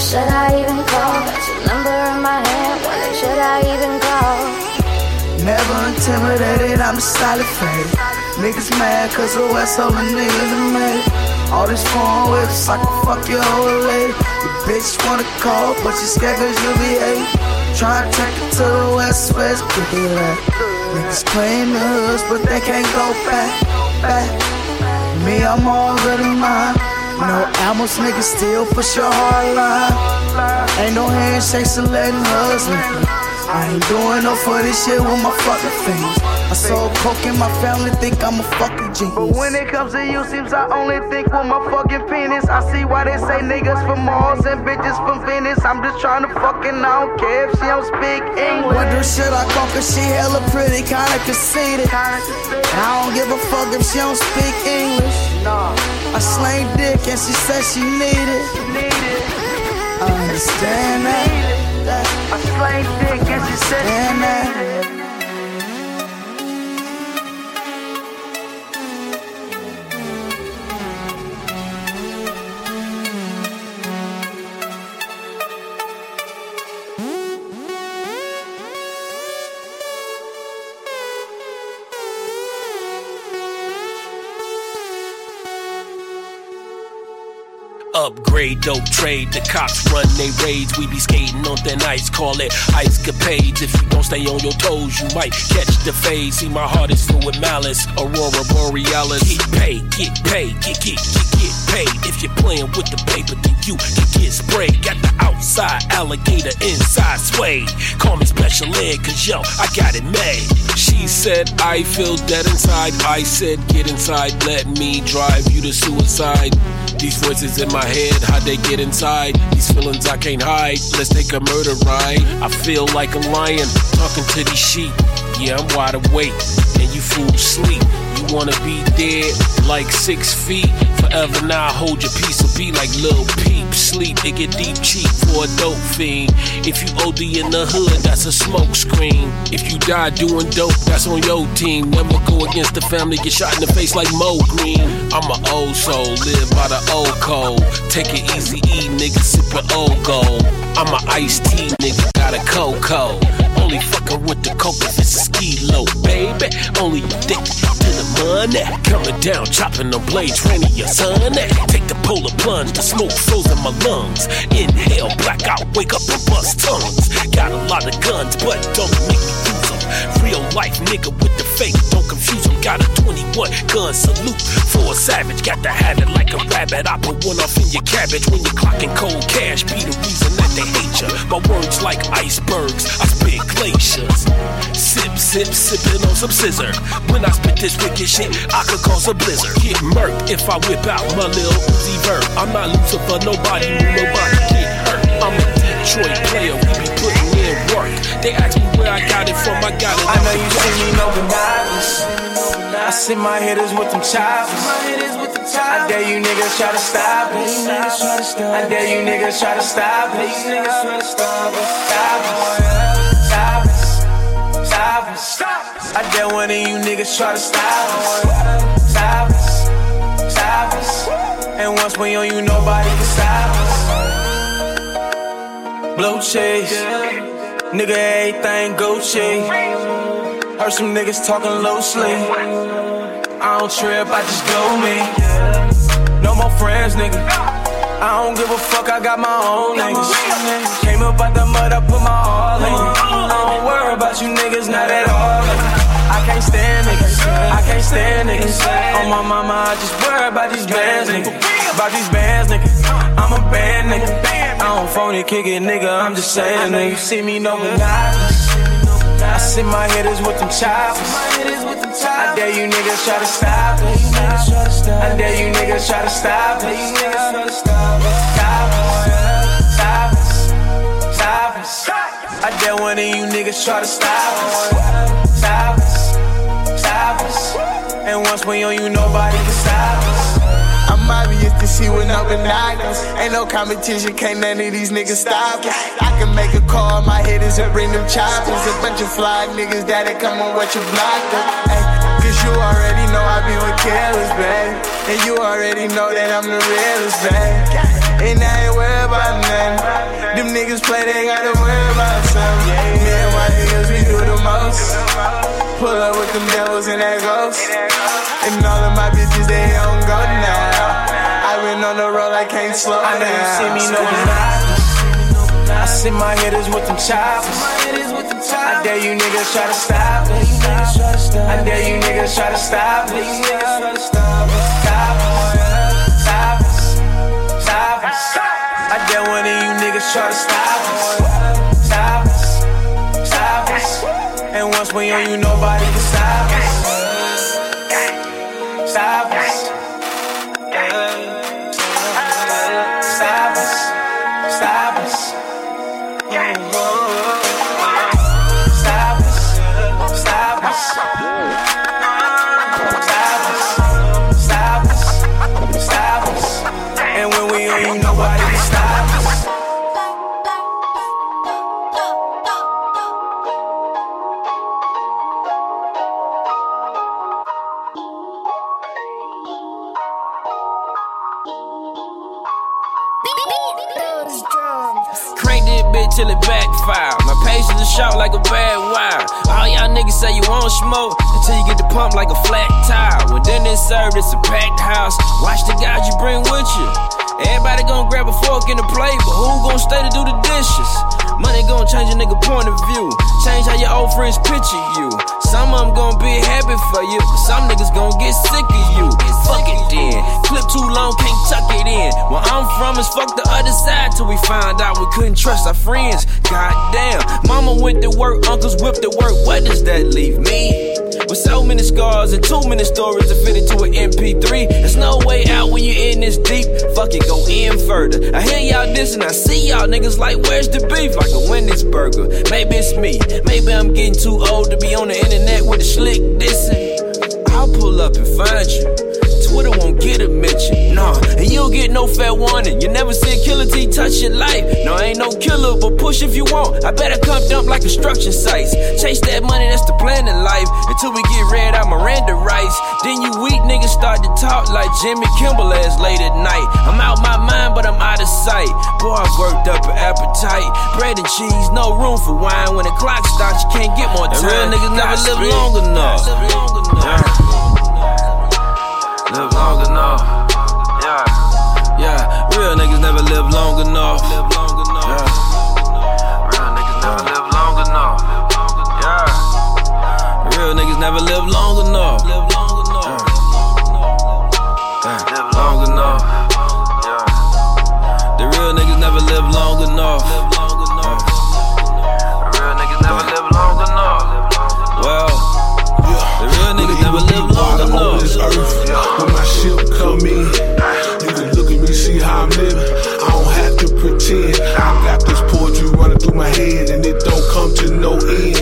should I even call? Got your number in my hand. Should I even call? Never intimidated, I'm just solid faded. Niggas mad cause the West Hole niggas are made. All this phone whips, I can fuck your old lady. Your bitch wanna call, but she scared cause you be hate. Try to take it to the West West, it at. Niggas playing the hoods, but they can't go back, back. Me, I'm already mine. No albums, niggas still push your hard line. Ain't no handshakes or letting husband. I ain't doing no for this shit with my fucking fingers. I sold coke in my family, think I'm a fucking genius. But when it comes to you, seems I only think with my fucking penis. I see why they say niggas from Mars and bitches from Venice. I'm just trying to fucking, I don't care if she don't speak English. Wonder should I call cause she hella pretty, kinda conceited. And I don't give a fuck if she don't speak English. I slang dick and she said she need it. I understand that. I slang dick and she said dope trade. The cops run they raids. We be skating on thin ice. Call it ice capades. If you don't stay on your toes, you might catch the fade. See, my heart is filled with malice. Aurora borealis. Get paid, get paid, get get get get paid. If you're playing with the paper, then you can get sprayed. Got the outside alligator, inside sway. Call me special ed, cause yo, I got it made. She said, I feel dead inside. I said, get inside, let me drive you to suicide. These voices in my head, how'd they get inside? These feelings I can't hide. Let's take a murder ride. I feel like a lion talking to these sheep. Yeah, I'm wide awake, and you fools sleep. You wanna be dead like six feet forever now. Hold your peace or be like Lil Peep. Sleep, it get deep cheap for a dope fiend. If you OD in the hood, that's a smoke screen. If you die doing dope, that's on your team. Never go against the family, get shot in the face like Moe Greene. I'm an old soul, live by the old code. Take it easy, E, nigga, sip an old gold. I'm a iced tea, nigga, got a cocoa. Only fucking with the coke if it's a ski low, baby. Only addicted to the money. Coming down, chopping the blades, raining your son. Take the polar plunge, the smoke frozen my lungs. Inhale, blackout, wake up and bust tongues. Got a lot of guns, but don't make me. Real life nigga with the fake, don't confuse them. Got a 21 gun salute for a savage. Got the habit like a rabbit. I put one off in your cabbage when you're clocking cold cash. Be the reason that they hate you. My words like icebergs, I spit glaciers. Sip, sip, sipping on some scissor. When I spit this wicked shit, I could cause a blizzard. Get murked if I whip out my lil Uzi Vert. I'm not Lucifer, nobody move, nobody get hurt. I'm a Detroit player, we be putting in. They ask me where I got it from, I got it. I know you see me no binoculars. I see my hitters with them choppers. I dare you niggas try to stop us. I dare you niggas try to stop us. Stop us. Stop us. Stop us. I dare one of you niggas try to stop us. Stop us. Stop us. And once we on you, nobody can stop us. Blow chase. Nigga, everything Gucci. Heard some niggas talking loosely. I don't trip, I just do me. No more friends, nigga. I don't give a fuck, I got my own niggas. Came up out the mud, I put my all in. I don't worry about you niggas, not at all. I can't stand niggas, I can't stand niggas. On my mama, I just worry about these bands, nigga. About these bands, nigga. I'm a band, nigga. I don't phony kick it, nigga. I'm just saying, nigga. You see me, no monogamous. I see my hitters with them choppers. I dare you niggas try to stop it. I dare you niggas try to stop it. Stop us, stop us, stop us. I dare one of you niggas try to stop us. Stop us, stop us. And once we on you, nobody can stop us. I'm obvious to see when I'm binoculars. Ain't no competition, can't none of these niggas stop us. I can make a call, my hitters and bring them choppers. A bunch of fly niggas that'll come on what you blocked them. Cause you already know I be with killers, babe. And you already know that I'm the realest, babe. And I ain't worried about nothing. Them niggas play, they gotta worry about something. Me and my niggas, we do the most. Pull up with them devils and that ghost. And all of my bitches, they don't go now. I been on the road, I can't slow I down. know you see me, no monogamous. I see my hitters with them choppers. I dare you niggas try to stop it. I dare you niggas try to stop it. Stop us, stop us, stop us. I dare one of you niggas try to stop us. Stop us, stop us. And once we on you, nobody can stop us. Stop us. Short like a bad wire. All y'all niggas say you won't smoke until you get the pump like a flat tire. When then it's served, it's a packed house. Watch the guys you bring with you. Everybody gonna grab a fork and a plate, but who gonna stay to do the dishes? Money gonna change a nigga point of view. Change how your old friends picture you. Some of them gon' be happy for you, but some niggas gon' get sick of you. Fuck it then. Clip too long, can't tuck it in. Where I'm from is fuck the other side till we find out we couldn't trust our friends. Goddamn. Mama went to work, uncles whipped to work. What does that leave me? With so many scars and too many stories to fit into an MP3. There's no way out when you're in this deep. Fuck it, go in further. I hear y'all dissing, I see y'all niggas like, where's the beef? Like a Wendy's burger. Maybe it's me. Maybe I'm getting too old to be on the internet with a slick dissing. I'll pull up and find you. Twitter won't get a mention, nah. And you don't get no fair warning. You never see a killer T touch your life. No, ain't no killer, but push if you want. I better come dump like construction sites. Chase that money, that's the plan in life. Until we get red out Miranda rights. Then you weak niggas start to talk like Jimmy Kimmel ass late at night. I'm out my mind, but I'm out of sight. Boy, I've worked up an appetite. Bread and cheese, no room for wine. When the clock starts, you can't get more time. And real niggas never live long enough. Live long enough. Yeah. Yeah. Real niggas never live long enough. Yeah. Real niggas never live long enough. Yeah. Real niggas never live long enough. Yeah. Live long enough. Yeah. The real niggas never live long enough. No end.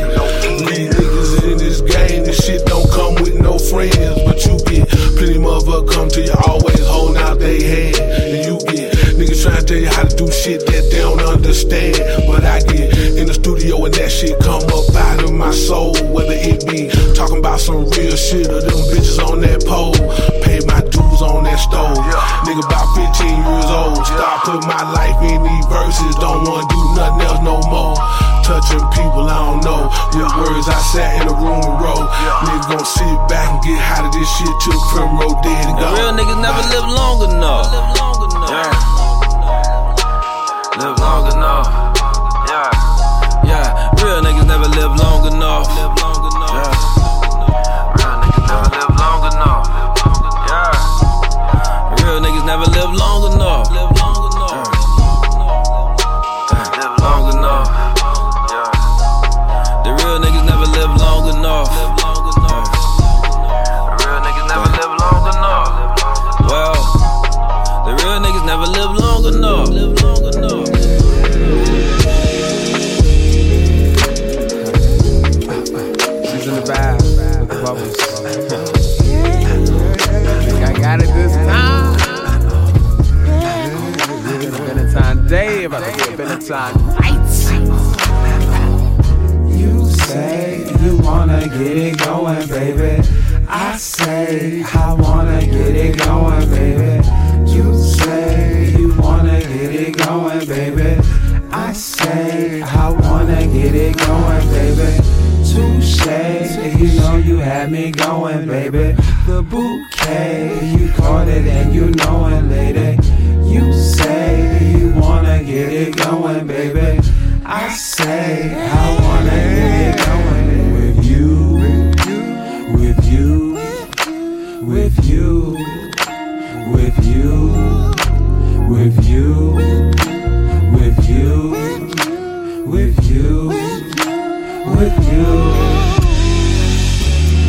These niggas in this game, this shit don't come with no friends, but you get plenty motherfuckers come to you always holding out their hand, and you get niggas trying to tell you how to do shit that they don't understand. But I get in the studio and that shit come up out of my soul, whether it be talking about some real shit or them bitches on that pole. Pay my dues on that stove. Nigga about 15 years old. Start putting my life in these verses. Don't wanna do nothing else no more. Touching people I don't know. With words I sat in a room and wrote. Niggas gon' sit back and get hot of this shit till the front row dead and gone. Real niggas never live long enough. Yeah. Live long enough. Day, about to be a Valentine night. You say you wanna get it going, baby. I say I wanna get it going, baby. You say you wanna get it going, baby. I say I wanna get it going, baby. Touche, you know you had me going, baby. The bouquet, you caught it and you know it, lady. You say you wanna get it going, baby. I say I wanna get it going with you, with you, with you, with you, with you, with you, with you, with you.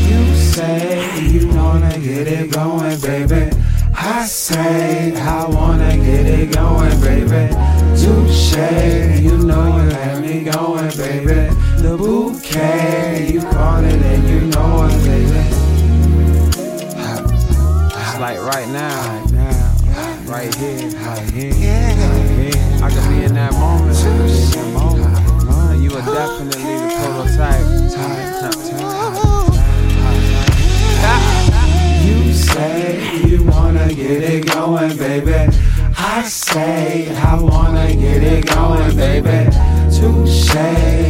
You say you wanna get it going, baby. I say I wanna get it going, baby. Touche, you know you had me going, baby. The bouquet, you caught it and you know it, baby. It's like right now, right now, right here, right here, right here. I could be in that moment, I could be in that moment. And you are definitely the prototype. You say you wanna get it going, baby. I say I wanna get it going, baby. Touche,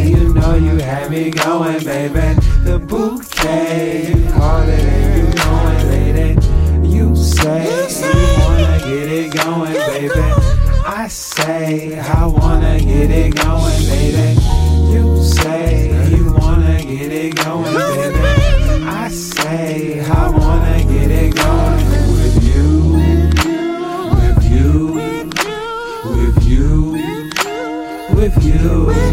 you know you had me going, baby. The bouquet, you caught it and you know it, lady. You say you wanna get it going, baby. I say I wanna get it going, baby. You say you wanna get it going, baby. With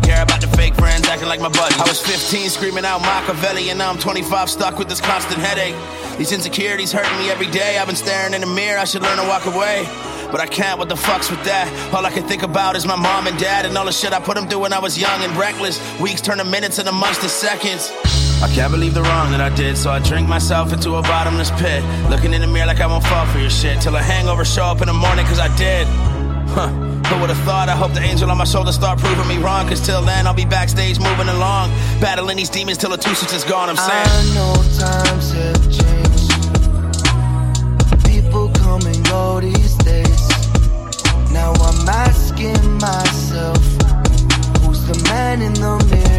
don't care about the fake friends acting like my buddy. I was 15 screaming out Machiavelli, and now I'm 25 stuck with this constant headache. These insecurities hurting me every day. I've been staring in the mirror, I should learn to walk away. But I can't, what the fuck's with that? All I can think about is my mom and dad and all the shit I put them through when I was young and reckless. Weeks turn to minutes and a months to seconds. I can't believe the wrong that I did, so I drink myself into a bottomless pit. Looking in the mirror like I won't fall for your shit. Till a hangover show up in the morning, cause I did. Huh. Who would have thought? I hope the angel on my shoulder start proving me wrong. Cause till then, I'll be backstage moving along. Battling these demons till the two six is gone, I'm saying. I know times have changed. People come and go these days. Now I'm asking myself, who's the man in the mirror?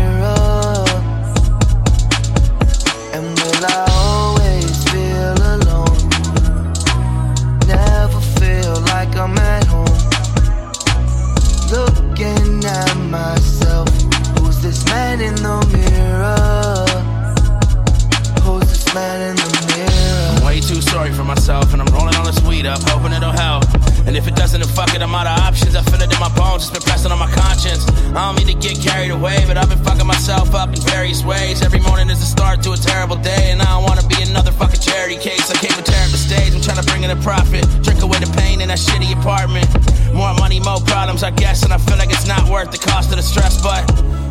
Up, hoping it'll help. And if it doesn't, then fuck it, I'm out of options. I feel it in my bones, it's been pressing on my conscience. I don't mean to get carried away, but I've been fucking myself up in various ways. Every morning is a start to a terrible day, and I don't wanna be another fucking charity case. I came to tear up the stage, I'm trying to bring in a profit. Drink away the pain in that shitty apartment. More money, more problems, I guess, and I feel like it's not worth the cost of the stress, but.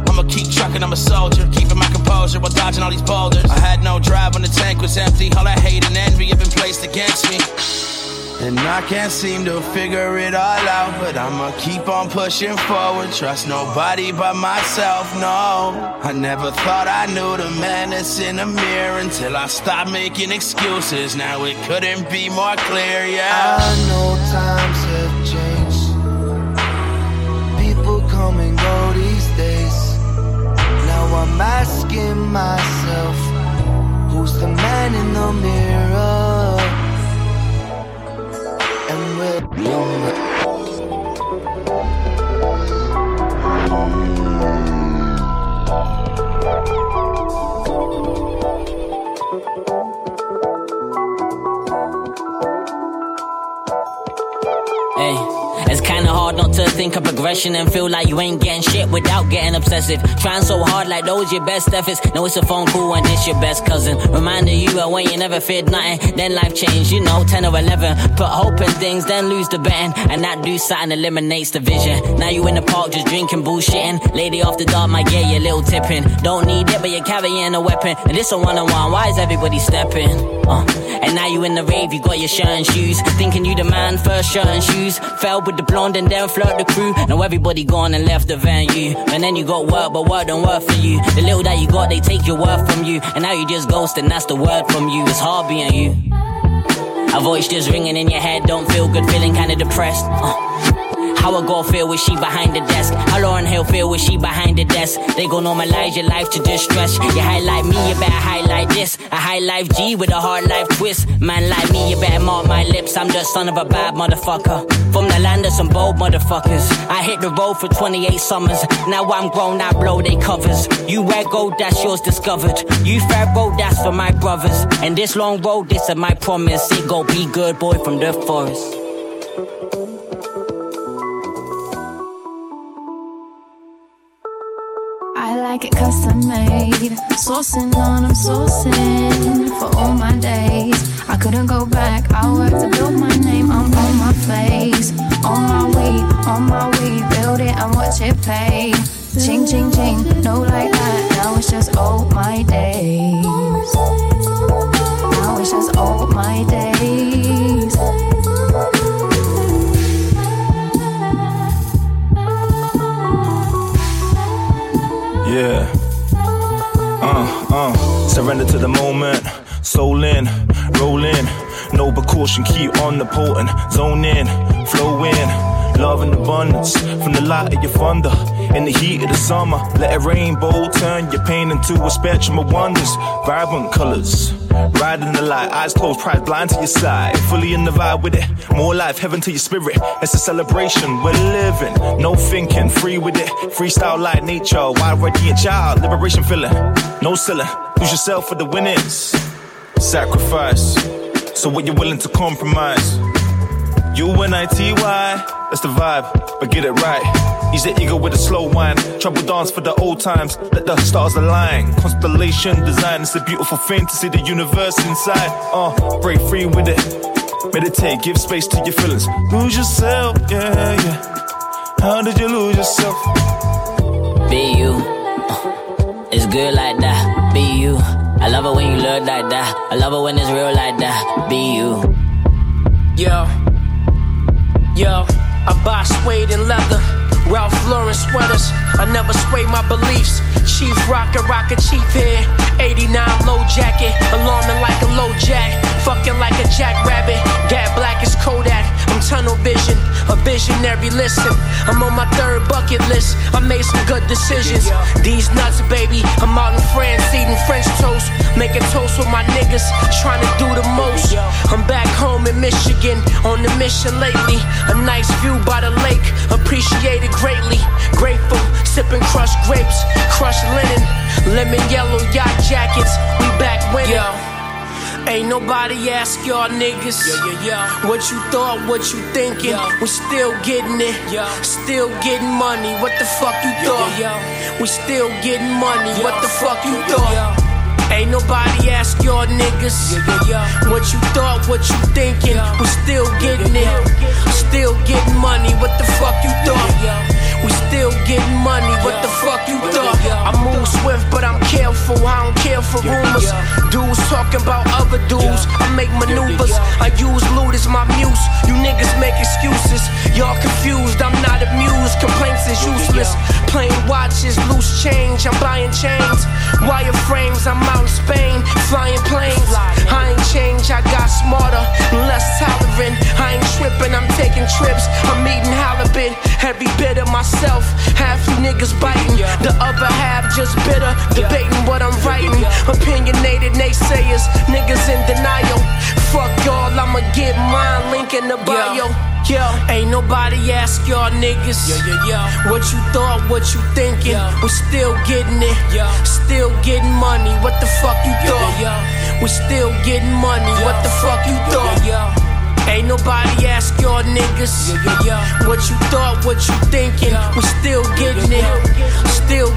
I'ma keep trucking, I'm a soldier, keeping my composure while dodging all these boulders. I had no drive when the tank was empty, all that hate and envy have been placed against me. And I can't seem to figure it all out, but I'ma keep on pushing forward. Trust nobody but myself, no. I never thought I knew the man in the mirror until I stopped making excuses. Now it couldn't be more clear, yeah. I know times have changed. People come and go these days. Now I'm asking myself, who's the man in the mirror? Kinda hard not to think of progression and feel like you ain't getting shit without getting obsessive. Trying so hard like those your best efforts. No, it's a phone call and it's your best cousin. Reminding you of when you never feared nothing. Then life changed, you know, 10 or 11. Put hope in things, then lose the betting. And that do something eliminates the vision. Now you in the park just drinking, bullshitting. Lady off the dart might get you a little tipping. Don't need it, but you're carrying a weapon. And this a one on one, why is everybody stepping? Uh, and now you in the rave, you got your shirt and shoes. Thinking you the man, first shirt and shoes. Fell with the blonde and then flirt the crew. Now everybody gone and left the venue. And then you got work, but work don't work for you. The little that you got, they take your worth from you. And now you just ghost, and that's the word from you. It's hard being you. A voice just ringing in your head, don't feel good, feeling kinda depressed. Uh. How a girl feel with she behind the desk? How Lauryn Hill feel with she behind the desk? They gon' normalize your life to distress. You highlight me, you better highlight this. A high life G with a hard life twist. Man like me, you better mark my lips. I'm just son of a bad motherfucker. From the land of some bold motherfuckers. I hit the road for 28 summers. Now I'm grown, I blow they covers. You wear gold, that's yours discovered. You road, that's for my brothers. And this long road, this is my promise. It go be good boy from the forest. I like it custom made. Sourcing on, I'm sourcing for all my days. I couldn't go back. I work to build my name. I'm on my face, on my way, on my way. Build it and watch it pay. Ching, ching, ching. No like that. Now it's just all my days. Now it's just all my days. Yeah. Uh, uh. Surrender to the moment. Soul in, roll in. No precaution, keep on the potent. Zone in, flow in. Love in abundance from the light of your thunder. In the heat of the summer, let a rainbow turn your pain into a spectrum of wonders. Vibrant colors, riding the light, eyes closed, pride blind to your side. Fully in the vibe with it, more life, heaven to your spirit. It's a celebration, we're living, no thinking, free with it. Freestyle like nature, wild, radiant child, liberation feeling. No ceiling, lose yourself for the winnings. Sacrifice, so what you willing to compromise? U-N-I-T-Y, that's the vibe, but get it right. He's the ego with a slow wine. Trouble dance for the old times. Let the stars align. Constellation design. It's a beautiful thing to see the universe inside. Uh, break free with it. Meditate, give space to your feelings. Lose yourself, yeah, yeah. How did you lose yourself? Be you. Uh, it's good like that. Be you. I love it when you look like that. I love it when it's real like that. Be you. Yo. Yo. I buy suede and leather. Ralph Lauren sweaters. I never sway my beliefs. Chief rocker, rocker, chief here. 89 low jacket. Alarming like a LoJack. Fucking like a jackrabbit. Gat black is Kodak. Tunnel vision. A visionary, listen. I'm on my third bucket list. I made some good decisions. These nuts, baby. I'm out in France eating French toast. Making toast with my niggas. Trying to do the most. I'm back home in Michigan. On the mission lately. A nice view by the lake. Appreciated greatly. Grateful. Sipping crushed grapes. Crushed linen. Lemon yellow yacht jackets. We back winning. Ain't nobody ask y'all niggas what you thought, what you thinking. We still getting it, still getting money. What the fuck you thought? We still getting money. What the fuck you thought? Ain't nobody ask y'all niggas what you thought, what you thinking. We still getting it, still getting money. What the fuck you thought? We still getting money. What the fuck you thought? I move swift, but I'm careful. I don't care for rumors. Dudes talking about other dudes. I make maneuvers. I use loot as my muse. You niggas make excuses. Y'all confused. I'm not amused. Complaints is useless. Plain watches, loose change. I'm buying chains. Wire frames. I'm out in Spain. Flying planes. I ain't changed. I got smarter. Less tolerant. I ain't tripping. I'm taking trips. I'm eating halibut. Every bit of myself. Half you niggas biting. The other half just bitter. Debating what I'm writing. Opinionated naysayers. Niggas in denial. Fuck y'all. I'ma get mine. Link in the bio. Yo, ain't nobody ask y'all niggas what you thought, what you thinking. We still getting it, still getting money. What the fuck you thought? We still getting money. What the fuck you thought? Ain't nobody ask y'all niggas what you thought, what you thinking. We still getting it, still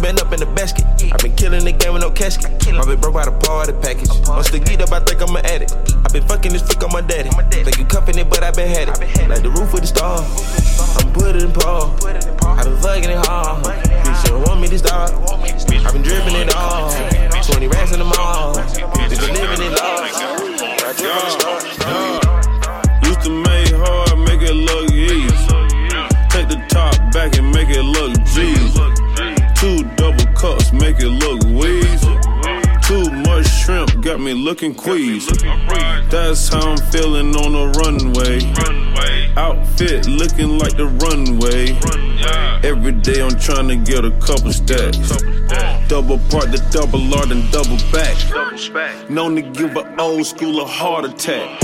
been up in the basket. i been killing the game with no casket. i been broke out a party of the package. Once the get up, I think I'm an addict. i been fucking this freak on my daddy. chillin' on the runway. Outfit looking like the runway. Every day I'm trying to get a couple stacks. Double part the double R then double back. double back. Known to give an old school a heart attack.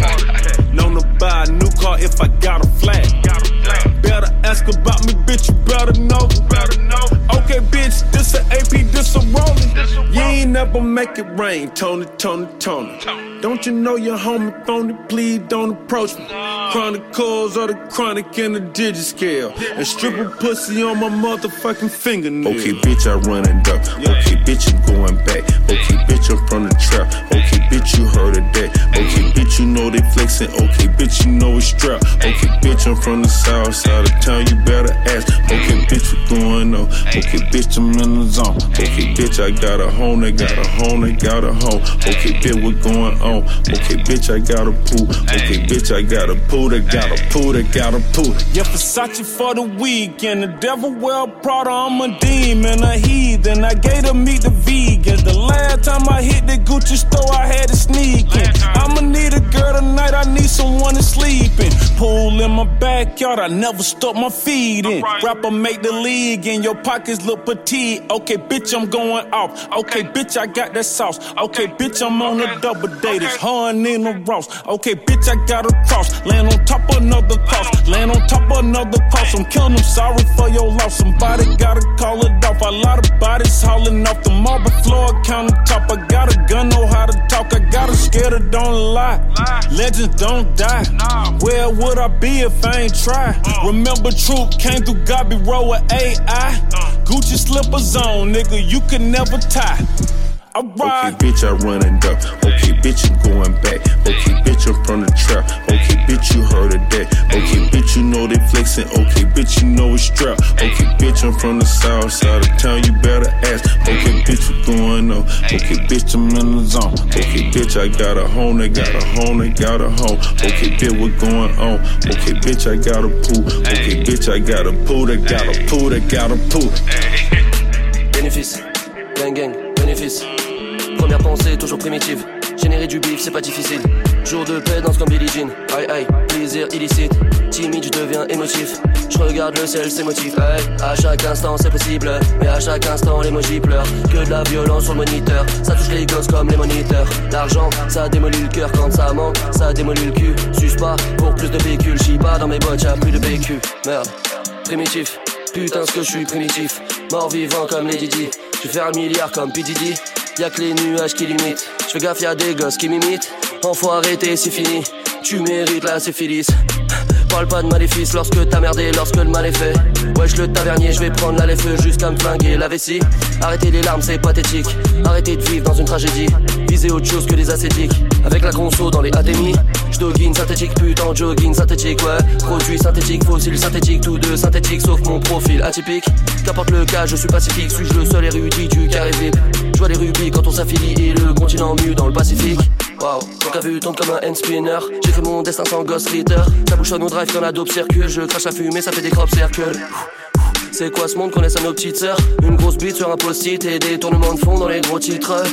Known to buy a new car if I got a flat. Better ask about me, bitch, you better know. Better know. Okay, bitch, this a AP, this a rolling. Lean never make it rain, Tony, Tony, Tony. Don't you know your homie phony? Please don't approach me. Chronic cause of the chronic in the digit scale. And stripper pussy on my motherfucking fingernail. Okay, bitch, I run and duck. Okay, bitch, you going back. Okay, bitch, I'm from the trap. Okay, bitch, you heard of that. Okay, bitch, you know they Okay, bitch, you know it's strap. Okay, bitch, I'm from the south side of town, you better ask. Okay, bitch, what's going on? Okay, bitch, I'm in the zone. Okay, bitch, I got a home, I got a home, I got a home. Okay, bitch, what's going on? Okay, bitch, I got a pool. Okay, bitch, I got a pool, I got a pool, I got a pool. Yeah, Versace for the weekend. The devil well Prada, I'm a demon, a heathen. I gave to meet the vegan. The last time I hit the Gucci store, I had to sneak in. I'ma need a girl tonight. I need someone to sleep in. Pool in my backyard, I never stuck my feet in. Rapper make the league and your pockets look petite. Okay, bitch, I'm going off. Okay, bitch, I got that sauce. Okay, bitch, I'm on a double date. It's her and Nina Ross. Okay, bitch, I got a cross. Land on top of another cross. Land on top of another cross. I'm killing them, sorry for your loss. Somebody gotta call it off. A lot of bodies hauling off the marble floor countertop. I got a gun, know how to talk. I got a scared don't lie. Legends don't die. Where would I be if I ain't try? Remember, truth came through Gobby Road with AI. Gucci slippers on, nigga, you can never tie. I Okay, bitch, I run it up. Okay, bitch, I'm going back. Okay, bitch, I'm from the trap. Okay, bitch, you heard of that. Okay, bitch, you know they flexing. Okay, bitch, you know it's strap. Okay, bitch, I'm from the south side of town. You better ask. Okay, bitch, what going on? Okay, bitch, I'm in the zone. Okay, bitch, I got a home. I got a home. I got a home. Okay, bitch, what going on? Okay, bitch, I got a pool. Okay, bitch, I got a pool. I got a pool. I got a pool. Bénéfice, gang gang, bénéfice. Première pensée, toujours primitive. Générer du bif, c'est pas difficile. Jour de paix, danse comme Billie Jean. Aïe aïe, plaisir illicite. Timide, je deviens émotif. Je regarde le ciel, c'est motif. Aïe, à chaque instant, c'est possible. Mais à chaque instant, l'émoji pleure. Que de la violence sur le moniteur. Ça touche les gosses comme les moniteurs. L'argent, ça démolit le cœur quand ça manque. Ça démolit le cul. Suce pas pour plus de véhicules. J'y pas dans mes bottes, y'a plus de PQ. Merde, primitif. Putain, ce que je suis primitif. Mort vivant comme les Didi. Vais faire un milliard comme P. Y'a que les nuages qui limitent. Je fais gaffe, y'a des gosses qui m'imitent. Enfant arrêté, c'est fini. Tu mérites la syphilis. Parle pas de maléfice lorsque t'as merdé, lorsque le mal est fait. Wesh le tavernier, je vais prendre la feu jusqu'à me flinguer la vessie. Arrêtez les larmes, c'est pathétique. Arrêtez de vivre dans une tragédie. Visez autre chose que les ascétiques. Avec la conso dans les ATMI. J'doggine synthétique, putain, jogging synthétique, ouais. Produit synthétique, fossile synthétique, tous deux synthétiques, sauf mon profil atypique. Qu'importe le cas, je suis pacifique, suis-je le seul érudit du carré. Je vois les rubis quand on s'affilie et le continent mu dans le Pacifique. Wow, donc à vue tombe comme un hand spinner. J'écris mon destin sans Ghost Reader. Ça bouchonne au drive quand la dope circule. Je crache la fumée, ça fait des crop circles. C'est quoi ce monde qu'on laisse à nos petites sœurs? Une grosse bite sur un post-it et des tournements de fond dans les gros titres.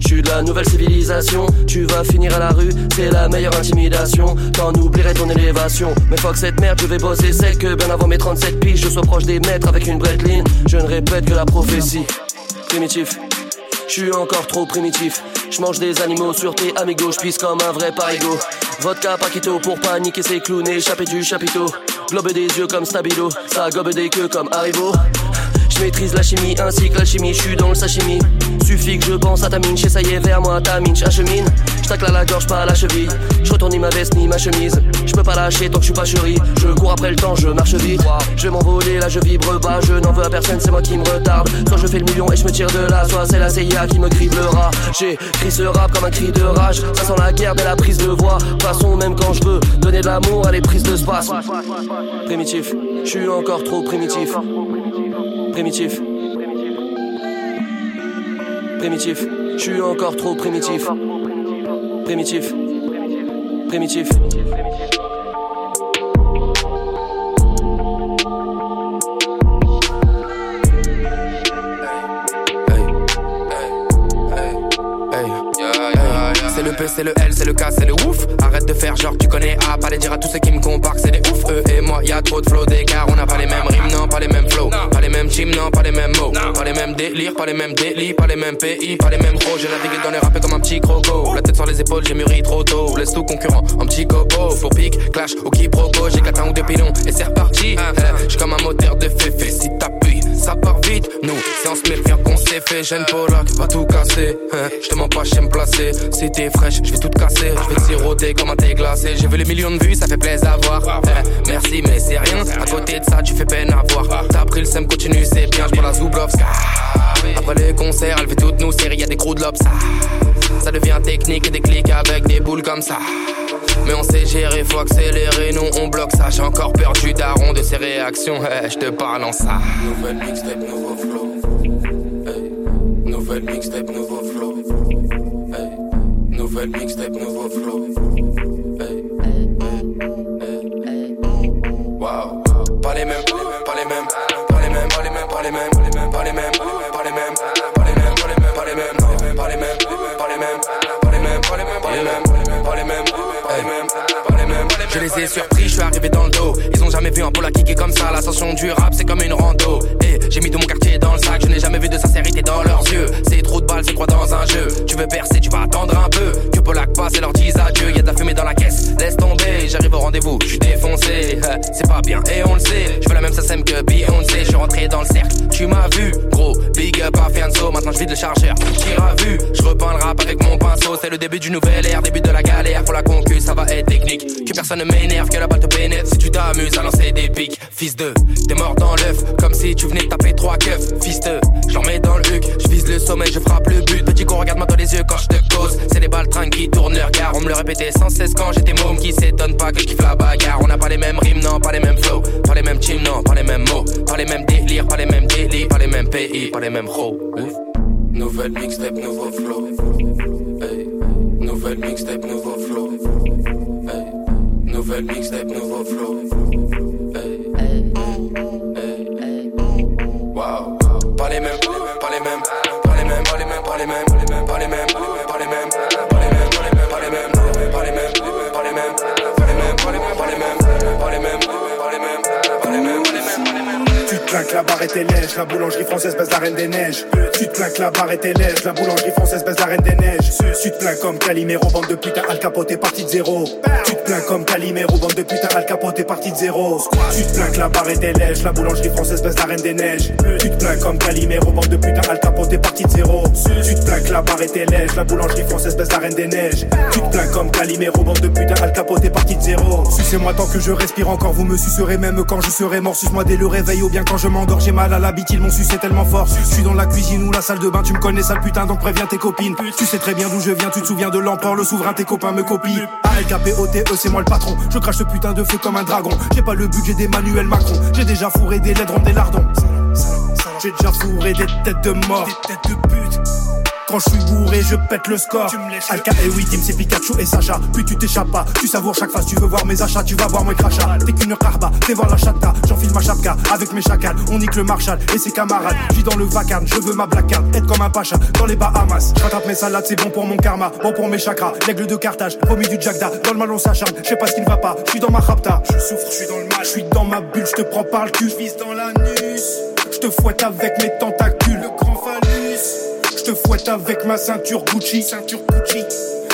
Je suis de la nouvelle civilisation, tu vas finir à la rue, c'est la meilleure intimidation. T'en oublierais ton élévation. Mais fuck cette merde, je vais bosser sec que bien avant mes 37 piges, je sois proche des maîtres avec une breadline. Je ne répète que la prophétie. Primitif, je suis encore trop primitif. Je des animaux sur tes amigos, je pisse comme un vrai parigo. Vodka paquito pour paniquer ses clowns échapper du chapiteau. Globe des yeux comme stabilo, ça gobe des queues comme Haribo. Je maîtrise la chimie ainsi que l'alchimie, je suis dans le sashimi. Suffit que je pense à ta mine, ça y est vers moi ta mine, j'achemine. Je tacle à la gorge, pas à la cheville. Je retourne ni ma veste ni ma chemise. Je peux pas lâcher tant que je suis pas chéri. Je cours après le temps, je marche vite. Je vais m'envoler, là je vibre bas. Je n'en veux à personne, c'est moi qui me retarde. Soit je fais le million et je me tire de là, soit c'est la CIA qui me criblera. J'ai cri ce rap comme un cri de rage. Ça sent la guerre dès la prise de voix. Façon même quand je veux donner de l'amour à les prises de space. Primitif, je suis encore trop primitif. Primitif. Primitif, je suis encore trop primitif. Primitif. Primitif. C'est P, c'est le L, c'est le K, c'est le ouf. Arrête de faire genre tu connais A, pas les dire à tous ceux qui me comparent c'est des ouf. Eux et moi, y a trop de flow d'écart, on n'a pas les mêmes rimes, non, pas les mêmes flows. Pas les mêmes teams, non, pas les mêmes mots. Pas les mêmes délires, pas les mêmes délits, pas les mêmes pays, pas les mêmes pros. J'ai navigué dans les rappels comme un petit croco. La tête sur les épaules, j'ai mûri trop tôt. Laisse tout concurrent, un petit coco. Pour pique, clash, au quiproquo. J'ai quatre ou deux pilons et c'est reparti. Je suis comme un moteur de féfé, si t'appuies, ça part vite. Nous, si on se bien qu'on s'est fait, jeune Polak, va tout casser. Hein. Je te mens pas, je me placer. Si t'es fraîche, je vais tout casser. Je vais te siroter comme un thé glacé. J'ai vu les millions de vues, ça fait plaisir à voir. Eh, merci, mais c'est rien. À côté de ça, tu fais peine à voir. T'as pris le sem, continue, c'est bien. Je la Zoublovska. Après les concerts, elle fait toutes nos séries, y'a des crews de lobes. Ça, ça devient technique et des clics avec des boules comme ça. Mais on sait gérer, faut accélérer, nous on bloque ça. J'ai encore peur du daron de ses réactions, eh, je te parle en ça. Nouvelle mixtape, nouveau flow. Hey. Nouvelle mixtape, nouveau flow. Hey. Nouvelle mixtape, nouveau flow. Je les ai surpris, je suis arrivé dans le dos. Ils ont jamais vu un pôle kicker comme ça. L'ascension du rap, c'est comme une rando. Et j'ai mis tout mon quartier dans le sac. Je n'ai jamais vu de sincérité dans leurs yeux. C'est trop de balles, c'est quoi dans un jeu? Tu veux percer, tu vas attendre un peu. Que Polak passe et leur dise adieu. Y'a de la fumée dans la caisse, laisse tomber. J'arrive au rendez-vous, je suis défoncé. C'est pas bien, et on le sait. Je veux la même SACEM que Beyoncé. Je suis rentré dans le cercle, tu m'as vu. Gros, big up à Fianso. Maintenant je vide le chargeur. Tire à vue, je repeins le rap avec mon pinceau. C'est le début du nouvel ère, début de la galère. Pour la concu, ça va être technique. Que personne ne m'énerve, que la balle te pénètre. Si tu t'amuses à lancer des pics, fils de, t'es mort dans l'œuf. Comme si tu venais de taper trois keufs, fils de. J'en mets dans le huc, je vise le sommet, je frappe le but. Petit con, regarde-moi dans les yeux quand je te cause. C'est les balles qui tournent leur gare. On me le répétait sans cesse quand j'étais môme. Qui s'étonne pas que je kiffe la bagarre. On n'a pas les mêmes rimes, non, pas les mêmes flows. Pas les mêmes teams, non, pas les mêmes mots. Pas les mêmes délires, pas les mêmes délits. Pas les mêmes pays, pas les mêmes hoes. Nouvelle mixtape, nouveau flow. Nouvelle mixtape, nouveau flow. Nouvelle mixtape, nouveau flow. Pas les mêmes, pas les mêmes, pas les mêmes, pas les mêmes, pas les mêmes, pas les mêmes, mêmes. Tu te plains que la barre était lèche, la boulangerie française baisse la reine des neiges. Tu te plains que la barre était lèche, la boulangerie française baisse la reine des neiges. Tu te plains comme Calimero, bande de putain, Al Capote est parti de zéro. Tu te plains comme Calimero, bande de putain, Al Capote est de zéro. Tu te plains que la barre était lèche, la boulangerie française baisse la reine des neiges. Tu te plains comme Calimero, bande de putain, Al Capote est parti de zéro. Tu te plains que la barre était lèche, la boulangerie française baisse la reine des neiges. Tu te plains comme Calimero, bande de putain, Al Capote est parti de zéro. Sucez-moi tant que je respire encore, vous me sucerez même quand je serai mort. Suce-moi dès le réveil ou bien quand je m'endors, j'ai mal à la bite, ils m'ont sucé tellement fort. Je suis dans la cuisine ou la salle de bain, tu me connais sale putain, donc préviens tes copines. Tu sais très bien d'où je viens, tu te souviens de l'empereur, le souverain, tes copains me copient. ALKPOTE, c'est moi le patron. Je crache ce putain de feu comme un dragon. J'ai pas le budget d'Emmanuel Macron. J'ai déjà fourré des laiderons, des lardons. J'ai déjà fourré des têtes de mort. Des têtes de pute. Quand je suis bourré, je pète le score. Alka et Widim, c'est Pikachu et Sacha. Puis tu t'échappes pas, tu savoures chaque phase. Tu veux voir mes achats, tu vas voir mes crachats. T'es qu'une carba, fais voir la chata. J'enfile ma chapka avec mes chacals. On nique le Marshall et ses camarades. J'vis dans le vacarme, je veux ma black card. Être comme un pacha dans les Bahamas. J'rattrape mes salades, c'est bon pour mon karma, bon pour mes chakras. L'aigle de Carthage, promis du Jagda. Dans le mal, on s'acharne. Je sais pas ce qui ne va pas, je suis dans ma rapta. Je souffre, je suis dans le mal, je suis dans ma bulle. Je te prends par le cul, je dans l'anus. Je te fouette avec mes tentacules. Te fouette avec ma ceinture Gucci. Ceinture Gucci.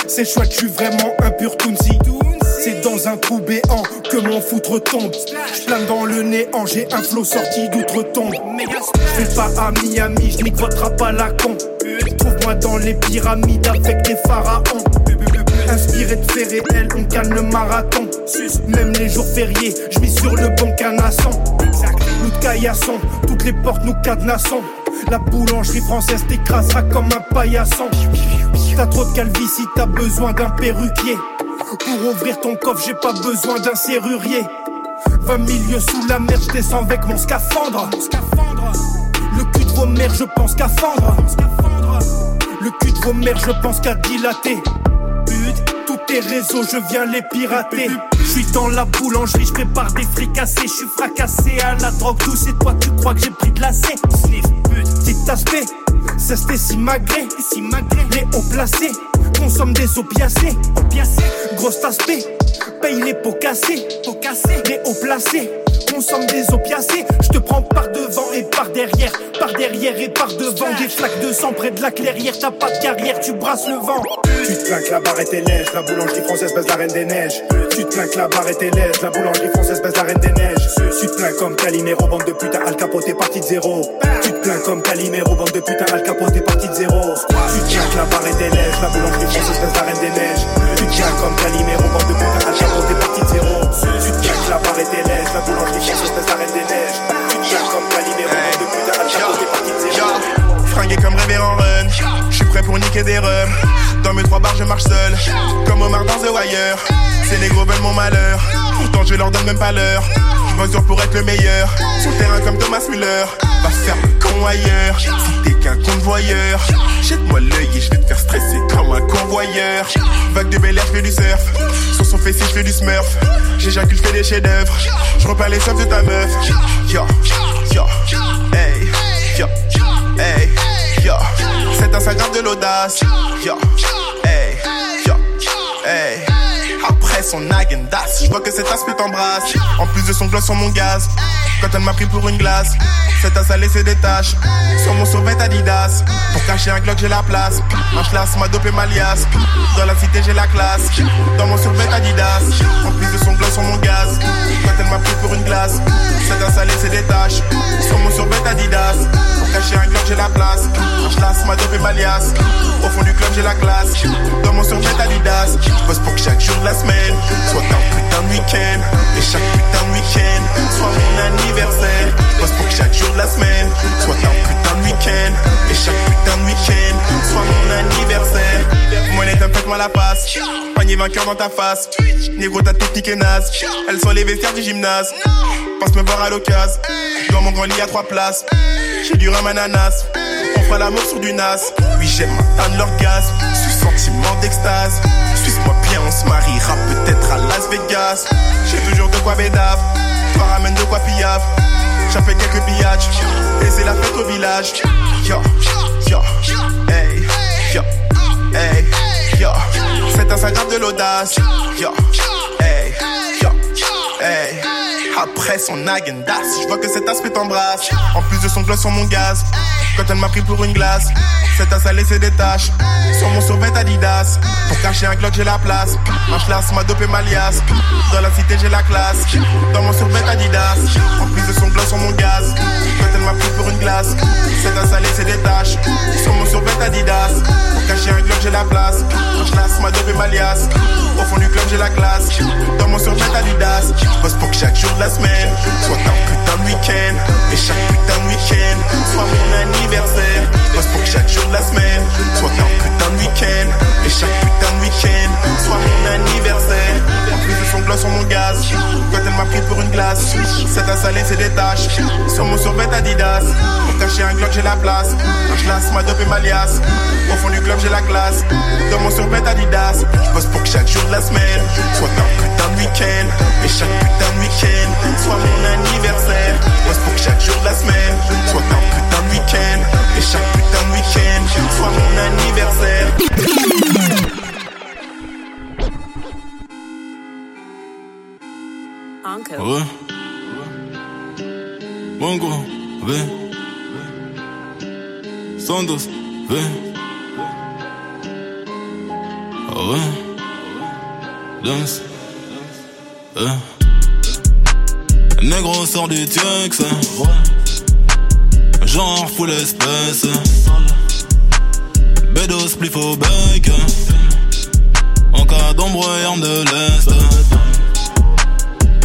C'est chouette, je suis vraiment un pur Tounsi. C'est dans un trou béant que mon foutre tombe. Je plane dans le néant, j'ai un flot sorti d'outre-tombe. Je vais pas à Miami, je à la con. Trouve-moi dans les pyramides avec des pharaons. Inspiré de faits réels, on calme le marathon. Même les jours fériés, je vis sur le bon canasson. Nous de caillasson, toutes les portes nous cadenassons. La boulangerie française t'écrasera comme un paillasson. T'as trop de calvitie, t'as besoin d'un perruquier. Pour ouvrir ton coffre, j'ai pas besoin d'un serrurier. 20 milieux sous la mer, je descends avec mon scaphandre. Le cul de vos mères, je pense qu'à fendre. Le cul de vos mères, je pense qu'à dilater. Tous tes réseaux, je viens les pirater. Suis dans la boulangerie, je prépare des fricassés. Je suis fracassé à la drogue douce et toi tu crois que j'ai pris de la C. Sniff, petit aspect. C'était si magré, si magré. Les hauts placés, consomme des opiacés. Opiacés, gros aspect. Paye les pots cassés, pots cassés. Les hauts placés, consomme des opiacés. Je te prends par devant et par derrière, par derrière et par devant. Des flaques de sang près de la clairière, t'as pas de carrière, tu brasses le vent. Tu te plains que la barre était lèche, la boulangerie française baisse la reine des neiges. Tu te plains que la barre était lèche, la boulangerie française baisse la reine des neiges. Tu te plains comme Calimero, bande de putain, Al Capote est parti de zéro. Te plains comme Calimero, bande de putain, Al Capote est parti de zéro. Tu que la barre était lèche, la boulangerie française baisse la reine des neiges. Tu plains comme Calimero, bande de putain, Al Capote est parti de zéro. Tu que la barre était lèche, la boulangerie française baisse la reine des neiges. Tu plains comme Calimero, bande de putain, Al Capote est parti de zéro. Fringué comme révérend run, je suis prêt pour niquer des rums. Dans mes trois bars, je marche seul, comme Omar dans The Wire. Ces négros veulent mon malheur, pourtant je leur donne même pas l'heure. Pour être le meilleur, sur terrain comme Thomas Müller. Va faire le con ailleurs, si t'es qu'un convoyeur. Jette-moi l'œil et je vais te faire stresser comme un convoyeur. Vague de bel air, je fais du surf. Sur son fessier, je fais du smurf. J'éjacule, je fais des chefs-d'œuvre. Je repars les chefs de ta meuf. Yo, yo, hey, yo, hey, yo. C'est un sagrave de l'audace. Yo, hey, yo, hey. Après son agendas, je vois que cet aspect t'embrasse. En plus de son gloss sur mon gaz. Quand elle m'a pris pour une glace, cet as a laissé des taches. Sur mon survêt Adidas. Pour cacher un Glock, j'ai la place. Un schlass m'a dopé ma liasse. Dans la cité, j'ai la classe. Dans mon survêt Adidas. En plus de son gloss sur mon gaz. Quand elle m'a pris pour une glace, cet as a laissé des taches. Sur mon survêt Adidas. Pour cacher un Glock, j'ai la place. Un schlass m'a dopé ma liasse. Au fond du club, j'ai la classe. Dans mon survêt Adidas. Je pour que chaque jour de la soit un putain de week-end. Et chaque putain de week-end soit mon anniversaire. Bosse pour que chaque jour de la semaine soit un putain de week-end. Et chaque putain de week-end soit mon anniversaire. Monnaie, faites-moi la passe. Panier vainqueur dans ta face. Négro, ta technique est naze. Elles sont les vestiaires du gymnase. Pense me voir à l'occasion. Dans mon grand lit à trois places. J'ai du rhum ananas. On fera l'amour sur du nas. Oui, j'aime atteindre l'orgasme. Ce sentiment d'extase. Se mariera peut-être à Las Vegas. J'ai toujours de quoi bédave. Toi ramène de quoi piave. J'en fais quelques pillages. Et c'est la fête au village. Yo, yo, hey, yo, de l'audace. Après son agendas, je vois que cet aspect t'embrasse. En plus de son gloss sur mon gaz. Quand elle m'a pris pour une glace, cet as a laissé des taches. Sur mon survêt Adidas. Pour cacher un Glock, j'ai la place. Un schlass m'a dopé ma liasse. Dans la cité, j'ai la classe. Dans mon survêt Adidas. En plus de son gloss sur mon gaz. Quand elle m'a pris pour une glace, cet as a laissé des taches. Sur mon survêt Adidas. Pour cacher un Glock, j'ai la place. Un schlass m'a dopé ma liasse. Au fond du club, j'ai la classe. Dans mon survêt Adidas. Bosse pour que chaque jour de la semaine soit un putain de week-end. Et chaque putain de week-end soit mon anniversaire. Bosse pour que chaque jour de la semaine soit un putain de week-end. Et chaque putain de week-end soit mon anniversaire. En plus de son gloss sur mon gaz. Quand elle m'a pris pour une glace, cet as a laissé des taches. Sur mon survêt Adidas. Pour cacher un Glock, j'ai la place. Un schlass m'a dopé ma liasse. Au fond du club, j'ai la classe. Dans mon survêt Adidas. Je bosse pour que chaque jour de la semaine soit un putain de week-end. Et chaque putain de week-end soit mon anniversaire. Pour que chaque jour de la semaine soit un putain de week-end. Et chaque putain de week-end soit mon anniversaire. Ouais. Bongo, ve. Sandos, ve. Ouais. Danse. Euh. Négro sort du Tiex. Genre full espèce. Bédos, spliff au bec. En cas d'ombre et de l'Est.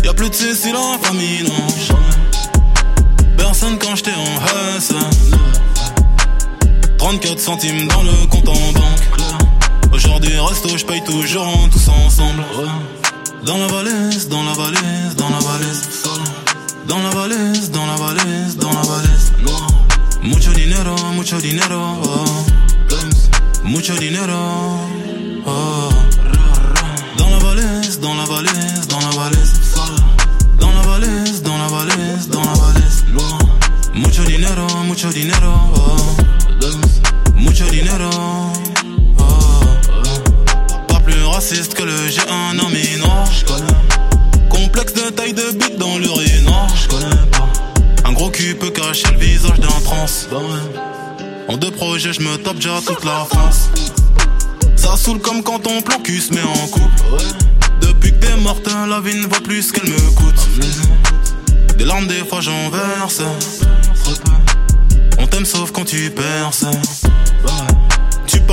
Y'a plus de Cécile en famille, non. Personne quand j'étais en Hesse. 34 centimes dans le compte en banque. Aujourd'hui, resto, j'paye toujours en tous ensemble. Dans la valise, dans la valise, dans la valise. Dans la valise, dans la valise, dans la valise. Mucho dinero, mucho dinero. Mucho dinero. Dans la valise, dans la valise, dans la valise. Dans la valise, dans la valise, dans la valise. Mucho dinero, mucho dinero. Mucho dinero. Pas raciste que le G1 nommé noir. Complexe de taille de bite dans l'urinoir. Un gros cul peut cacher le visage d'un trans. En deux projets, je me tape déjà toute la France. Ça saoule comme quand ton plan cul se met en couple. Depuis que t'es morte, la vie ne vaut plus qu'elle me coûte. Des larmes, des fois j'en verse. On t'aime sauf quand tu perces.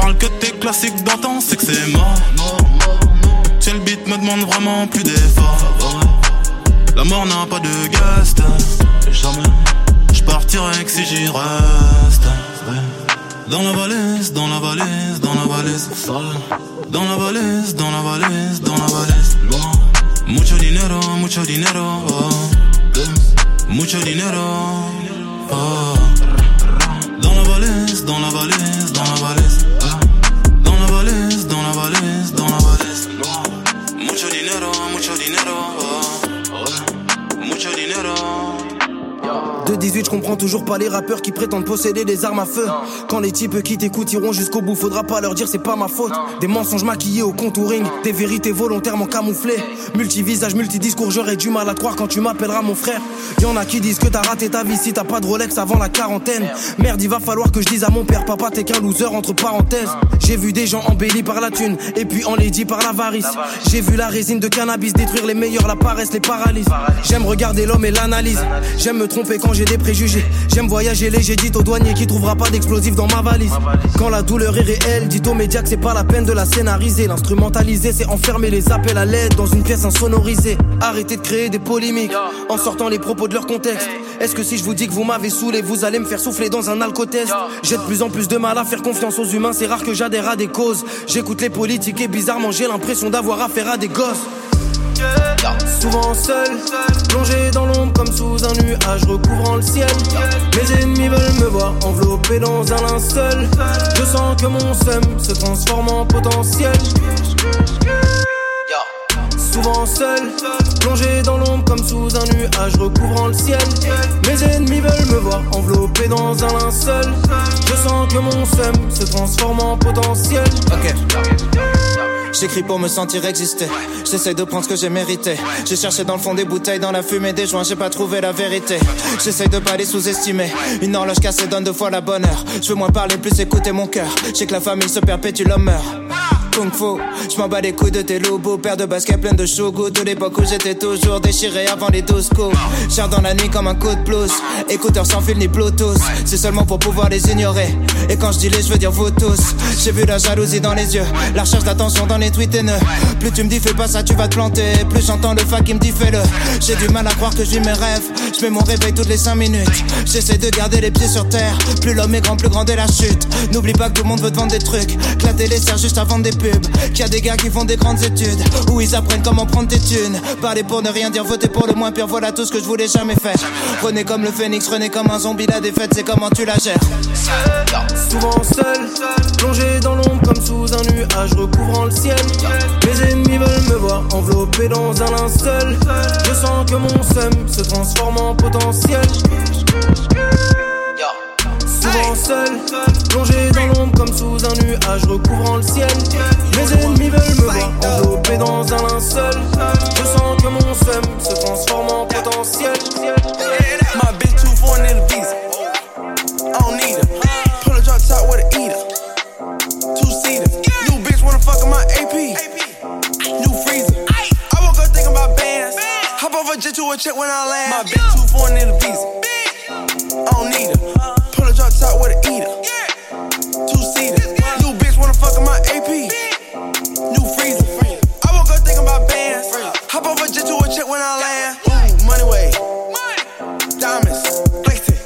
Parles que tes classiques d'antan, c'est que c'est mort. Tu le beat me demande vraiment plus d'efforts. La mort n'a pas de guest. Jamais. Je que si j'y reste. Dans la valise, dans la valise, dans la valise. Dans la valise, dans la valise, dans la valise. Mucho dinero, mucho dinero. Mucho dinero. Dans la valise, dans la valise, dans la valise. 18, je comprends toujours pas les rappeurs qui prétendent posséder des armes à feu. Quand les types qui t'écoutent iront jusqu'au bout, faudra pas leur dire c'est pas ma faute. Des mensonges maquillés au contouring, des vérités volontairement camouflées. Multivisage, multidiscours, j'aurais du mal à croire quand tu m'appelleras mon frère. Y'en a qui disent que t'as raté ta vie si t'as pas de Rolex avant la quarantaine. Merde, il va falloir que je dise à mon père, papa, t'es qu'un loser entre parenthèses. J'ai vu des gens embellis par la thune, et puis enlaidis par l'avarice. J'ai vu la résine de cannabis détruire les meilleurs, la paresse les paralyse. J'aime regarder l'homme et l'analyse. J'aime me tromper quand j'ai des J'aime voyager léger, dites au douanier qui trouvera pas d'explosifs dans ma valise. Quand la douleur est réelle, dites aux médias que c'est pas la peine de la scénariser. L'instrumentaliser, c'est enfermer les appels à l'aide dans une pièce insonorisée. Arrêtez de créer des polémiques en sortant les propos de leur contexte. Est-ce que si je vous dis que vous m'avez saoulé, vous allez me faire souffler dans un alcotest? J'ai de plus en plus de mal à faire confiance aux humains, c'est rare que j'adhère à des causes. J'écoute les politiques et bizarrement j'ai l'impression d'avoir affaire à des gosses. Souvent seul, plongé dans l'ombre comme sous un nuage recouvrant le ciel. Mes ennemis veulent me voir enveloppé dans un linceul. Je sens que mon seum se transforme en potentiel. Souvent seul, plongé dans l'ombre comme sous un nuage recouvrant le ciel. Mes ennemis veulent me voir enveloppé dans un linceul. Je sens que mon seum se transforme en potentiel. Ok. J'écris pour me sentir exister. J'essaie de prendre ce que j'ai mérité. J'ai cherché dans le fond des bouteilles, dans la fumée des joints, j'ai pas trouvé la vérité. J'essaie de pas les sous-estimer. Une horloge cassée donne deux fois la bonne heure. Je veux moins parler, plus écouter mon cœur. J'ai que la famille se perpétue, l'homme meurt. Kung Fu, je m'en bats les couilles de tes loups, paire de baskets plein de shogu de l'époque où j'étais toujours déchiré avant les 12 coups. Cher dans la nuit comme un coup de blues, écouteurs sans fil ni Bluetooth, c'est seulement pour pouvoir les ignorer. Et quand je dis les, je veux dire vous tous. J'ai vu la jalousie dans les yeux, la recherche d'attention dans les tweets haineux. Plus tu me dis fais pas ça, tu vas te planter. Plus j'entends le fac qui me dit fais-le. J'ai du mal à croire que vis mes rêves. Je mets mon réveil toutes les 5 minutes. J'essaie de garder les pieds sur terre. Plus l'homme est grand, plus grande est la chute. N'oublie pas que tout le monde veut te vendre des trucs. Que la télé sert juste à vendre des Qu'il y a des gars qui font des grandes études. Où ils apprennent comment prendre tes thunes. Parler pour ne rien dire, voter pour le moins pire. Voilà tout ce que je voulais jamais faire. Renez comme le phénix, renez comme un zombie. La défaite, c'est comment tu la gères. Souvent seul, plongé dans l'ombre comme sous un nuage recouvrant le ciel. Mes ennemis veulent me voir enveloppé dans un linceul. Je sens que mon seum se transforme en potentiel. Souvent seul, plongé dans l'ombre comme sous un nuage recouvrant le ciel. Mes ennemis veulent me voir enveloppé dans un linceul. Je sens que mon seum se transforme en potentiel. My bitch too foreign in the visa. I don't need her. Pull a drop top with a eater. Two seater. New bitch wanna fuck in my AP. New freezer. I woke up thinking about bands. Hop jet to a check when I land. My bitch too foreign in the visa. I don't need her. Top with a eater. Two seater. New bitch wanna fuck my AP. New freezer. I woke up thinking about bands. Hop a jet to a check when I land. Ooh, money way. Diamonds. Flexing.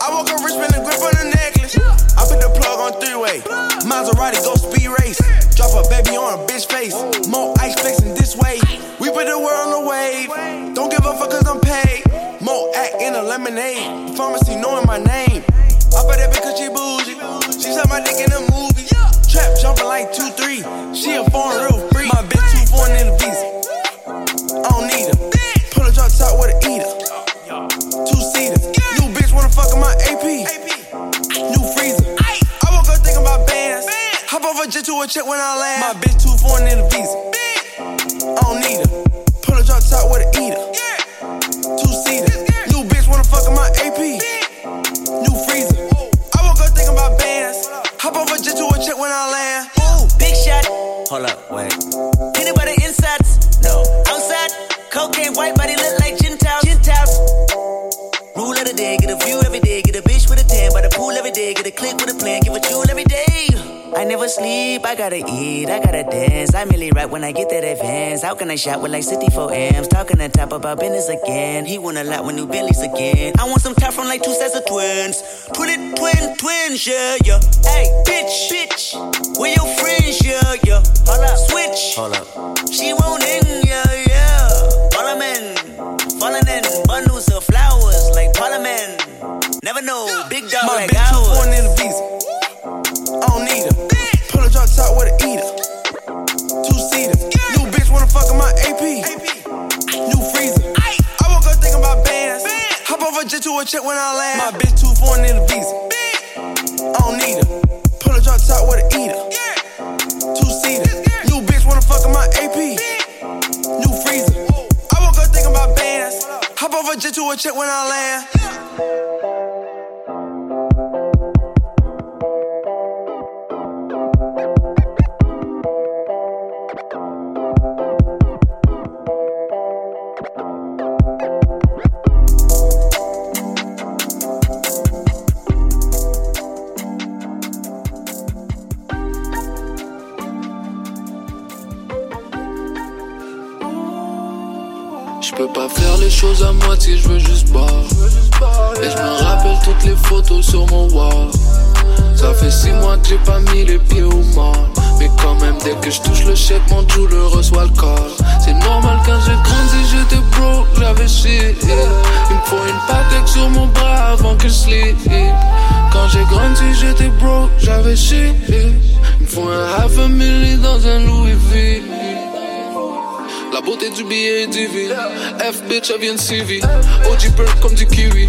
I woke up rich, spin the grip on the necklace. I put the plug on three way. Maserati go speed race. Drop a baby on a bitch face. More ice flexing this way. We put the world on the wave. Don't give a fuck cause I'm paid. More act in a lemonade. Pharmacy knowing my name. I bet that because she bougie. She said my dick in the movie. Trap jumping like 2-3. She a foreign real free. My bitch too foreign in the visa. I don't need her. Pull a drop top with a eater. Two seater. New bitch wanna fuck in my AP. New freezer. I woke up thinking about bands. Hop off a jet to a check when I land. My bitch too foreign in the visa. I don't need her. Pull a drop top with a eater. A jet to a check when I land. Ooh, big shot. Hold up, wait. Anybody insides? No. Outside, cocaine white body look like Gentiles. Gentiles. Rule of the day, get a view every day, get a bitch with a tan by the pool every day, get a click with a plan, I never sleep, I gotta eat, I gotta dance. I merely rap when I get that advance. How can I shop with like 64 amps? Talking to top about business again. He want a lot with new Bentleys again. I want some top from like two sets of twins. Twin, twin, twins, yeah, yeah. Hey, bitch, bitch, where your friends, yeah, yeah. Hold up, switch. Hold up. She won't in, yeah, yeah. Parliament, falling in bundles of flowers like Parliament. Never know, big dog My like bitch ours. foreign in the visa. I don't need her. Pull a drop top with a eater. Two seater. New bitch wanna fuck in my AP. New freezer. I woke up thinking about bands. Hop a jet to a check when I land. My bitch too foreign in the visa. I don't need her. Pull a drop top with a eater. Two seater. New bitch wanna fuck in my AP. New freezer. I woke up thinking about bands. Hop a jet to a check when I land. Je peux pas faire les choses à moitié, je veux juste boire. Et je me rappelle toutes les photos sur mon wall. Ça fait six mois que j'ai pas mis les pieds au mort. Mais quand même, dès que je touche le chèque, mon le reçoit le corps. C'est normal quand j'ai grandi, j'étais broke, j'avais shit. Il me faut une patek sur mon bras avant que je sleep. Quand j'ai grandi, j'étais broke, j'avais shit. Il me faut un half a million dans un Louis V. La beauté du billet est divine. F bitch, elle vient de CV. OG perk comme du kiwi.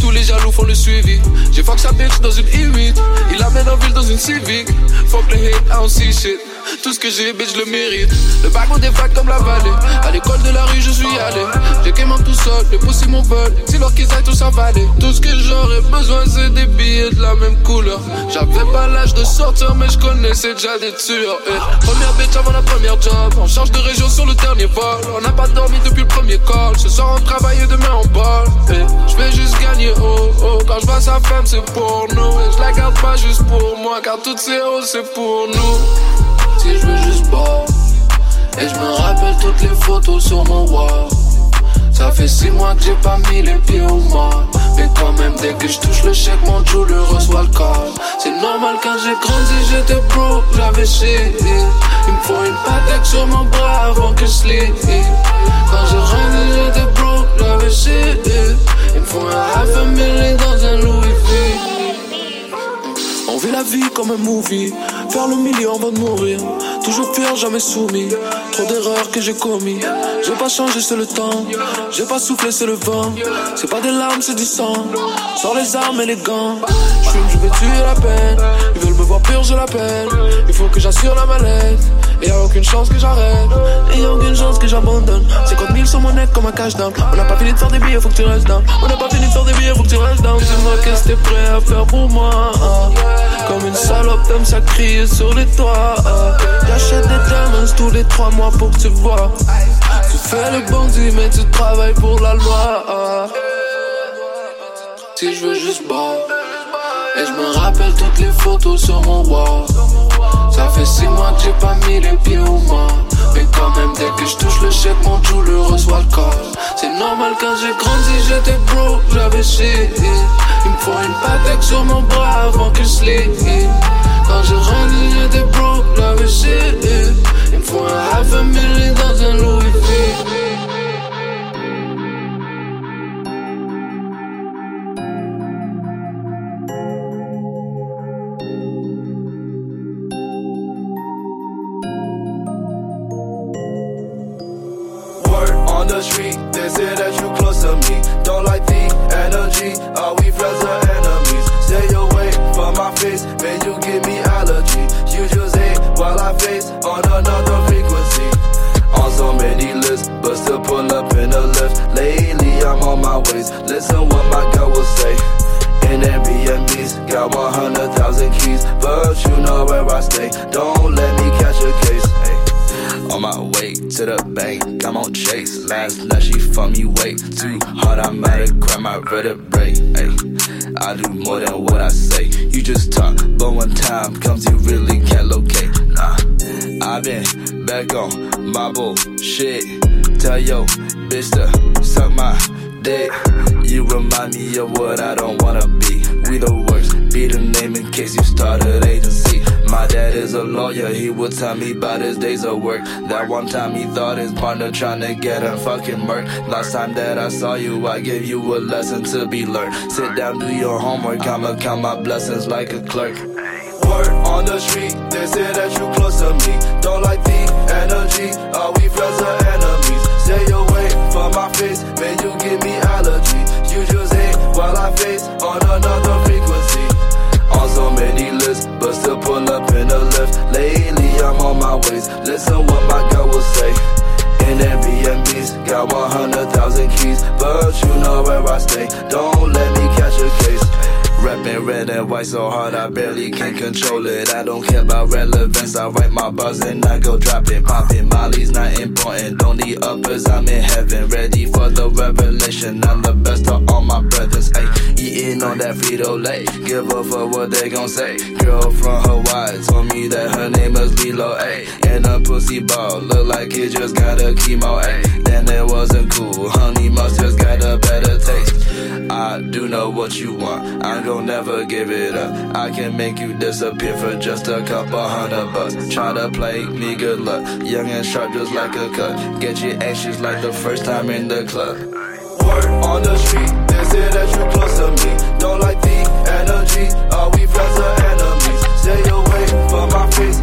Tous les jaloux font le suivi. J'ai fuck sa bitch dans une E8. Il l'amène en ville dans une Civic. Fuck le hate, I don't see shit. Tout ce que j'ai, bitch, je le mérite. Le bagot des facs comme la vallée. À l'école de la rue, je suis allé. J'ai quémé tout seul, les poussés mon vol. C'est leur qu'ils aillent tous avaler. Tout ce que j'aurais besoin, c'est des billets de la même couleur. J'avais pas l'âge de sortir, mais je connaissais déjà des tueurs. Première bitch avant la première job. On change de région sur le dernier vol. On n'a pas dormi depuis le premier call. Ce soir, on travaille et demain, on bol. Je vais juste gagner, oh, oh. Quand je vois sa femme, c'est pour nous. Et je la garde pas juste pour moi, car toutes ces hauts, c'est pour nous. Je veux juste boire. Et je me rappelle toutes les photos sur mon wall. Ça fait six mois que j'ai pas mis les pieds au mort. Mais quand même, dès que je touche le chèque, mon le reçoit le corps. C'est normal quand j'ai grandi, j'étais broke, j'avais shit. Il me faut une patek sur mon bras avant que je sleep. Quand j'ai grandi, j'étais broke, j'avais shit. Il me faut un half a million dans un Louis V. On vit la vie comme un movie, faire le million avant de mourir. Toujours fier, jamais soumis. Trop d'erreurs que j'ai commis. J'ai pas changé, c'est le temps. J'ai pas soufflé, c'est le vent. C'est pas des larmes, c'est du sang. Sors les armes et les gants. J'fume, je vais tuer la peine. Ils veulent me voir purger la peine. Il faut que j'assure la mallette. Et y'a aucune chance que j'arrête. Et y'a aucune chance que j'abandonne. 50 000 sur mon neck comme un cash down. On n'a pas fini de faire des billets, faut que tu restes down. On n'a pas fini de faire des billets, faut que tu restes down. Dis-moi qu'est-ce que t'es prêt à faire pour moi? Comme une salope, t'aimes ça crier sur les toits. J'achète des diamonds tous les trois mois pour que tu vois. Tu fais le bandit, mais tu travailles pour la loi. Si je veux juste boire. Et je me rappelle toutes les photos sur mon wall. Ça fait six mois que j'ai pas mis les pieds au mort. Mais quand même, dès que je touche le chèque, mon le reçoit le. C'est normal quand j'ai grandi, j'étais broke, j'avais shit. Il me faut une patek sur mon bras avant que je. Quand j'ai grandi, j'étais broke, j'avais shit. Il me faut un half a million dans un Louis V. energy, are we friends or enemies? Stay away from my face, man, you give me allergy. You just hate while I face on another frequency. On so many lists, but still pull up in a lift. Lately, I'm on my ways. Listen what my girl will say. In Airbnbs, got 100,000 keys, but you know where I stay. Don't let me catch a case. On my way to the bank, I'm on chase. Last night she fucked me way too hard, I might have cracked my vertebrae. I do more than what I say. You just talk, but when time comes, you really can't locate. Nah, I've been back on my bullshit. Tell yo bitch to suck my dick. You remind me of what I don't wanna be. We the worst. Be the name in case you started agency. My dad is a lawyer, he would tell me about his days of work. That one time he thought his partner trying to get him fucking murked. Last time that I saw you, I gave you a lesson to be learned. Sit down, do your homework, I'ma count my blessings like a clerk. Word on the street, they say that you close to me. Don't like the energy, are we friends or enemies? Stay away from my face, man, you give me allergy. You just hate while I face on another frequency. On so many lists, but still pull up in a lift. Lately, I'm on my ways. Listen what my girl will say. In Airbnbs, got 100,000 keys, but you know where I stay. Don't let me catch a case. Rapping red and white so hard I barely can control it. I don't care about relevance. I write my bars and I go dropping. Popping Molly's not important. Don't need uppers, I'm in heaven. Ready for the revelation. I'm the best of all my brothers. Ay, eating on that Frito Lay. Give up for what they gon' say. Girl from Hawaii told me that her name is Lilo. Ay, and a pussy ball. Look like it just got a chemo. Ay, then it wasn't cool. Honey must just got a better taste. I do know what you want. I gon' never give it up. I can make you disappear for just a couple hundred bucks. Try to play me good luck. Young and sharp just like a cut. Get you anxious like the first time in the club. Word on the street, they say that you close to me. Don't like the energy. Are we friends or enemies? Stay away from my face,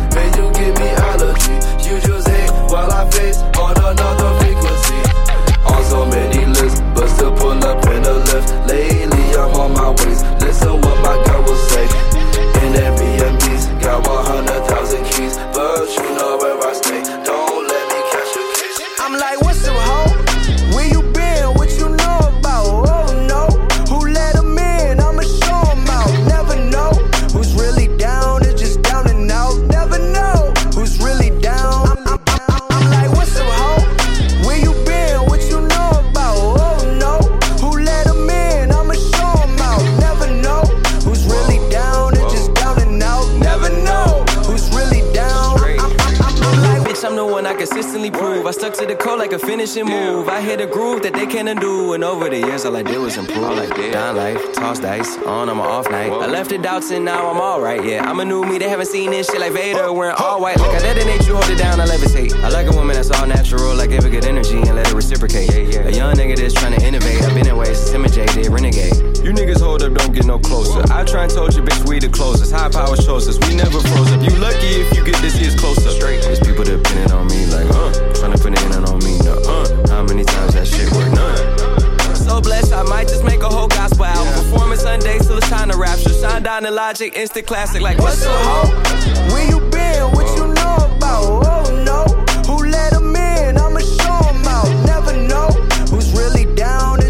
code like finishing move. I hit a groove that they can't undo. And over the years, all I did was improve. Down life, toss dice, on on my off night. I left the doubts and now I'm alright, yeah. I'm a new me, they haven't seen this shit like Vader. Wearing all white, like I detonate you, hold it down, I levitate. I like a woman that's all natural, like give her good energy and let it reciprocate. Yeah, yeah. A young nigga that's trying to innovate. I've been in ways since imitated, renegade. You niggas hold up, don't get no closer. I try and told you, bitch, we the closest. High power chose us, we never froze up. You lucky if you get this year's closer. Straight. There's people depending on me, like, uh, Till it's rapture. Shine down the logic, instant classic, like, what's up, ho? Where you been? What you know about? Oh no, who let 'em in? I'ma show 'em out. Never know who's really down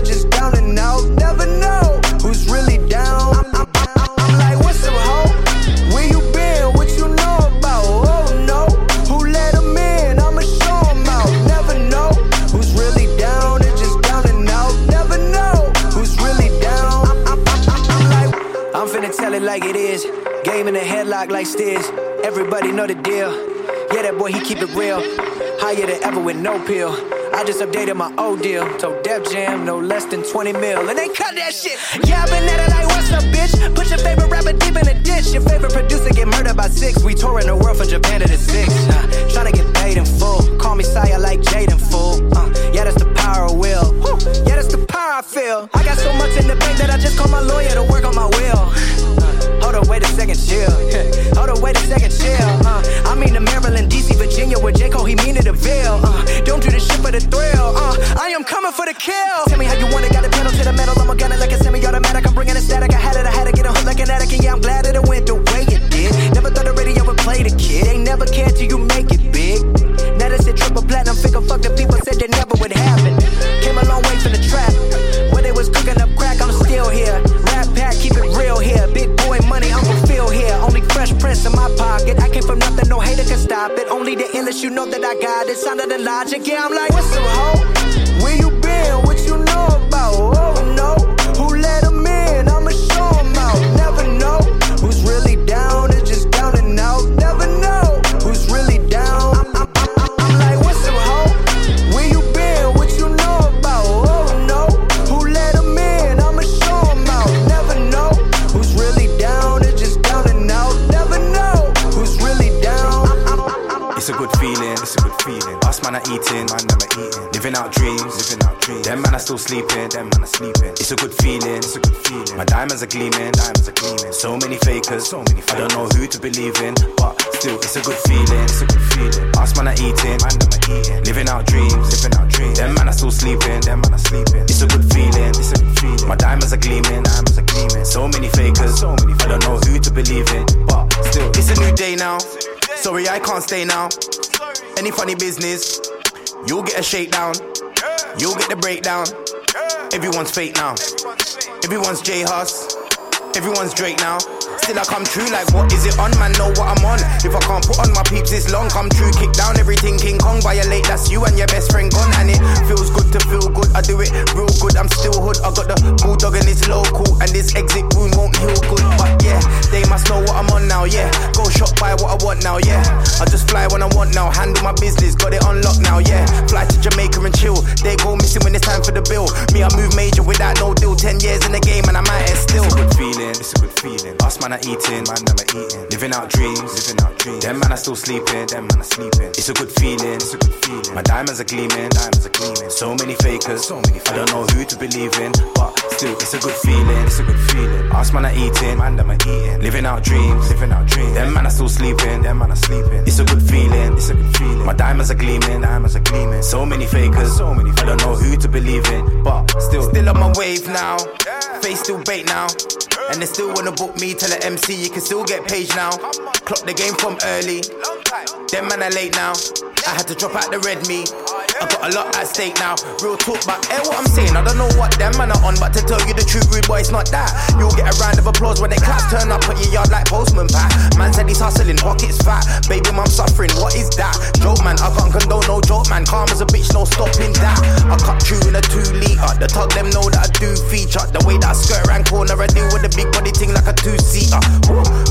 headlock like Stiz. Everybody know the deal. Yeah, that boy, he keep it real. Higher than ever with no pill. I just updated my old deal. Told Def Jam no less than 20 mil. And they cut that shit. Yeah, I been at it like, what's up, bitch? Put your favorite rapper deep in a ditch. Your favorite producer get murdered by six. We touring the world from Japan to the six. Uh, tryna get paid in full. Call me Syre like Jaden, fool. Uh, yeah, that's the power of will. Whew. Yeah, that's the power I feel. I got so much in the bank that I just called my lawyer to work on my will. Hold up, wait a second, chill. Hold up, wait a second, chill. Uh, I mean to Maryland, DC, Virginia, where J. Cole, he mean it a veil. Uh, don't do this shit for the thrill. Uh, I am coming for the kill. Tell me how you want it, got a pedal to the metal. I'm a gunner like a semi-automatic. I'm bringing a static. I had it, I had to get a hook like an addict. And yeah, I'm glad that it went the way it did. Never thought the radio would play the kid. Ain't never cared till you make it big. Now this shit triple platinum. Figure fuck the people said that never would happen. Stop it. Only the illest, you know that I got it. Sound of the logic, yeah, I'm like, what's up, hoe? Where you been? What you know about? Out dreams. Them man are still sleeping, them man are sleeping. It's a good feeling, it's a good feeling. My diamonds are gleaming, diamonds are gleaming. So many fakers, so many fakers. I don't know who to believe in, but still it's a good feeling, it's a good feeling. Us man are eating, man are eating. Living out dreams, living out dreams. Them man are still sleeping, them man are sleeping. It's a good feeling, it's a good feeling. My diamonds are gleaming, diamonds are gleaming. So many fakers, so many fakers. I don't know who to believe in, but still it's a new day now. Sorry, I can't stay now. Any funny business, you'll get a shakedown. You'll get the breakdown. Everyone's fake now. Everyone's J Hus. Everyone's Drake now. Still I come true like what is it on? Man, know what I'm on. If I can't put on my peeps it's long, come true, kick down everything. King Kong violate, that's you and your best friend gone. And it feels good to feel good. I do it real good. I'm still hood. I got the bulldog and it's local. And this exit wound won't heal good. But yeah, they must know what I'm on now. Yeah, go shop buy what I want now. Yeah, I just fly when I want now. Handle my business, got it on lock now. Yeah, fly to Jamaica and chill. They go missing when it's time for the bill. Me, I move major without no deal. Ten years in the game and I'm it still. It's a good feeling, it's a good feeling. Us man are eating, man them are eating. Living out dreams, living out dreams. Them man are still sleeping, them man are sleeping. It's a good feeling, it's a good feeling. My diamonds are gleaming, diamonds are gleaming. So many fakers, so many fakers. I don't know who to believe in, but still it's a good feeling, it's a good feeling. Us man are eating, man them are eating. Living out dreams, living out dreams. Them man are still sleeping, them man are sleeping. It's a good feeling, it's a good feeling. My diamonds are gleaming, diamonds are gleaming. So many fakers, so many fakers. I don't know who to believe in, but still, still on my wave now. Face still bait now. And they still wanna book me, tell the MC you can still get paid now. Clock the game from early. Them man are late now. I had to drop out the red meat. I got a lot at stake now. Real talk, but eh, what I'm saying, I don't know what them man are on, but to tell you the truth, rude boy, it's not that. You'll get a round of applause when they claps turn up at your yard like postman pat. Man said he's hustling, pockets fat. Baby mom suffering, what is that? Joke man, I can't condone no joke man. Calm as a bitch, no stopping that. I cut through in a two liter. The tug them know that I do feature. The way that I skirt around corner, I deal with the big body thing like a two seater.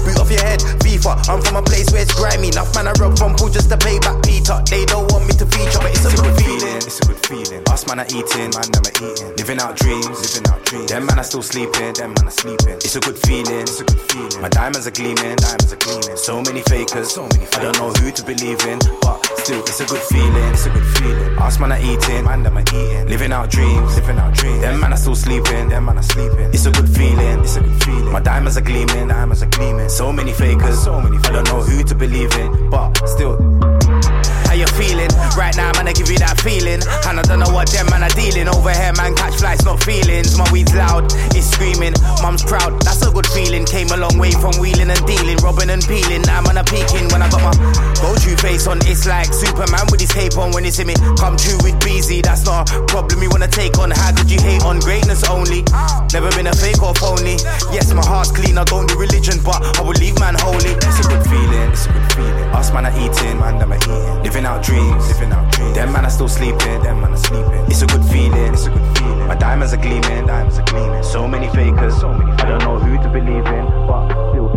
Boot off your head, FIFA. I'm from a place where it's grimy. Enough man I rub from pool just to pay back Peter. They don't want me to feature, but it's a good feeling. It's a good feeling. Us man are eating, man are eating. Living out dreams, living out dreams. Them man are still sleeping, them man are sleeping. It's a good feeling, it's a good feeling. My diamonds are gleaming, diamonds are gleaming. So many fakers, so many fakers. I don't know who to believe in, but still it's a good feeling, it's a good feeling. Us man are eating, man them are eating. Living out dreams, living out dreams. Them man are still sleeping, them man are sleeping. It's a good feeling, it's a good feeling. My diamonds are gleaming, diamonds are gleaming. So many fakers, so many fakers. I don't know who to believe in, but still. How you feeling? Right now, man, I give you that feeling. And I don't know what them man are dealing. Over here, man, catch flights, not feelings. My weed's loud, it's screaming. Mum's proud, that's a good feeling. Came a long way from wheeling and dealing, robbing and peeling. Now man, I'm peeking when I got my go to face on. It's like Superman with his cape on. When you see me come true with BZ, that's not a problem you wanna take on. How could you hate on greatness only? Never been a fake or phony. Yes, my heart's clean, I don't do religion, but I will leave man holy. It's a good feeling, it's a good feeling. Us man are eating, man, are eating. Living out dreams, living out dreams. Them man are still sleeping, them man are sleeping. It's a good feeling, it's a good feeling. My diamonds are gleaming, diamonds are gleaming. So many fakers, so many. I don't know who to believe in, but still,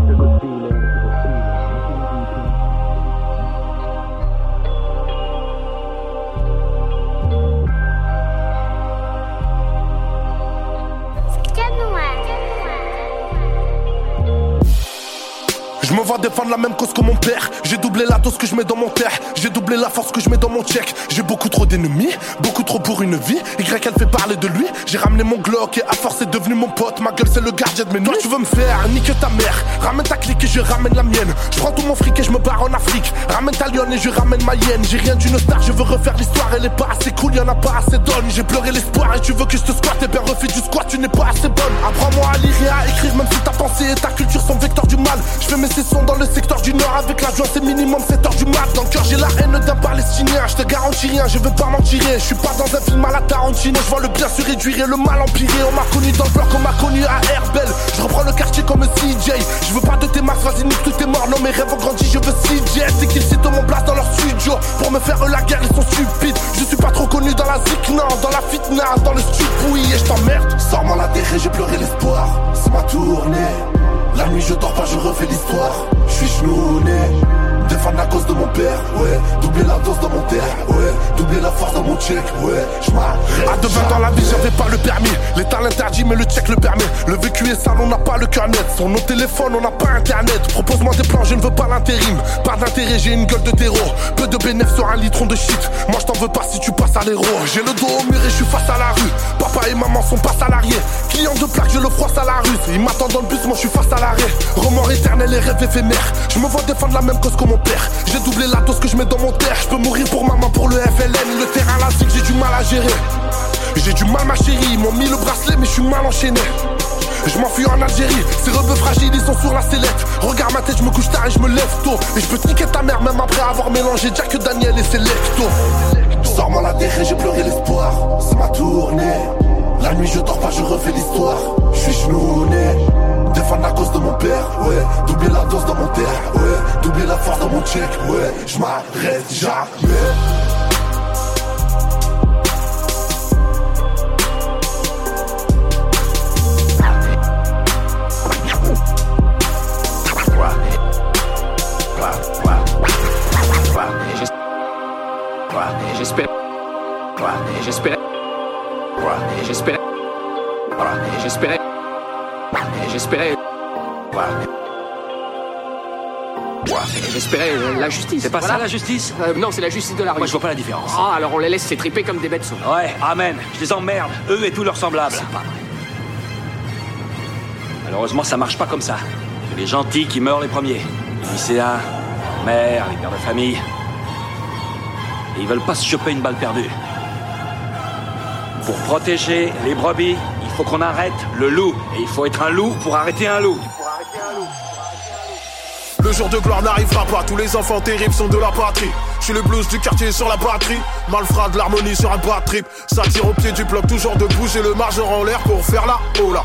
Je me vois défendre la même cause que mon père. J'ai doublé la dose que je mets dans mon terre. J'ai doublé la force que je mets dans mon check. J'ai beaucoup trop d'ennemis, beaucoup trop pour une vie. Y elle fait parler de lui. J'ai ramené mon Glock et à force c'est devenu mon pote. Ma gueule c'est le gardien de mes. Toi tu veux me faire nique ta mère. Ramène ta clique et je ramène la mienne. Je prends tout mon fric et je me barre en Afrique. Ramène ta lionne et je ramène ma hyène. J'ai rien d'une star, je veux refaire l'histoire. Elle est pas assez cool, y en a pas assez d'onnes. J'ai pleuré l'espoir et tu veux que je te squatte. Et bien refais du squat, tu n'es pas assez bonne. Apprends-moi à lire et à écrire, même si ta pensée et ta culture sont vecteurs du mal. Je fais mes sons dans le secteur du Nord avec la joie, c'est minimum 7 heures du mat. Dans le cœur, j'ai la haine d'un palestinien. Je te garantis rien, je veux pas m'en tirer. Je suis pas dans un film à la Tarantino. Je vois le bien se réduire et le mal empirer. On m'a connu dans le bloc, on m'a connu à Herbel. Je reprends le quartier comme CJ. Je veux pas de tes masques, vas-y, nique. Non, mes rêves ont grandi, je veux CJ. C'est qu'ils citent mon place dans leur studio. Pour me faire la guerre, ils sont stupides. Je suis pas trop connu dans la zik, non, dans la fitness, dans le stupouille. Et je t'emmerde. Sors-moi la terre j'ai pleuré l'espoir. C'est ma tournée. La nuit je dors pas, je refais l'histoire. Je suis genouné. Défendre la cause de mon père, ouais. Doubler la dose dans mon terre, ouais. Doubler la force dans mon check, ouais. Je m'arrête. À de 20 ans la vie, j'avais pas le permis. L'état l'interdit, mais le check le permet. Le vécu est sale, on n'a pas le cœur net. Sur nos téléphones, on n'a pas internet. Propose-moi des plans, je ne veux pas l'intérim. Pas d'intérêt, j'ai une gueule de terreau. Peu de bénéfices sur un litron de shit. Moi, je t'en veux pas si tu passes à l'héros. J'ai le dos au mur et je suis face à la rue. Papa et maman sont pas salariés. Client de plaque, je le froisse à la rue. Ils m'attendent dans le bus, moi je suis face à l'arrêt. Remords éternel et rêves éphémères. Je me vois défendre la même cause que mon J'ai doublé la dose que je mets dans mon terre. Je peux mourir pour maman, pour le FLN. Le terrain que j'ai du mal à gérer. J'ai du mal, ma chérie. Ils m'ont mis le bracelet, mais je suis mal enchaîné. Je m'enfuis en Algérie, ces rebeux fragiles ils sont sur la sellette Regarde ma tête, je me couche tard et je me lève tôt Et je peux niquer ta mère même après avoir mélangé Jack Daniel et Selecto Sors-moi la terre et j'ai pleuré l'espoir C'est ma tournée La nuit je dors pas, je refais l'histoire Je suis genouné Défendre la cause de mon père, ouais Doubler la dose dans mon terre, ouais Doubler la force dans mon check, ouais Je m'arrête jamais J'espère. J'espère. J'espère. J'espère. J'espérais. J'espérais euh, la justice. C'est pas ça la justice Euh, Non, c'est la justice de la rue. Moi je vois pas la différence. Ah, alors on les laisse s'étriper comme des bêtes sauvages. Ouais, amen. Je les emmerde. Eux et tous leurs semblables. C'est pas vrai. Malheureusement, ça marche pas comme ça. C'est les gentils qui meurent les premiers. Les lycéens, les mères, les pères de famille. Et ils veulent pas se choper une balle perdue. Pour protéger les brebis, faut qu'on arrête le loup. Et il faut être un loup pour arrêter un loup. Le jour de gloire n'arrivera pas, tous les enfants terribles sont de la patrie. Je suis le blues du quartier sur la batterie. Malfrat de l'harmonie sur un bad trip. Ça tire au pied du bloc, toujours debout. J'ai le margeur en l'air pour faire la hola.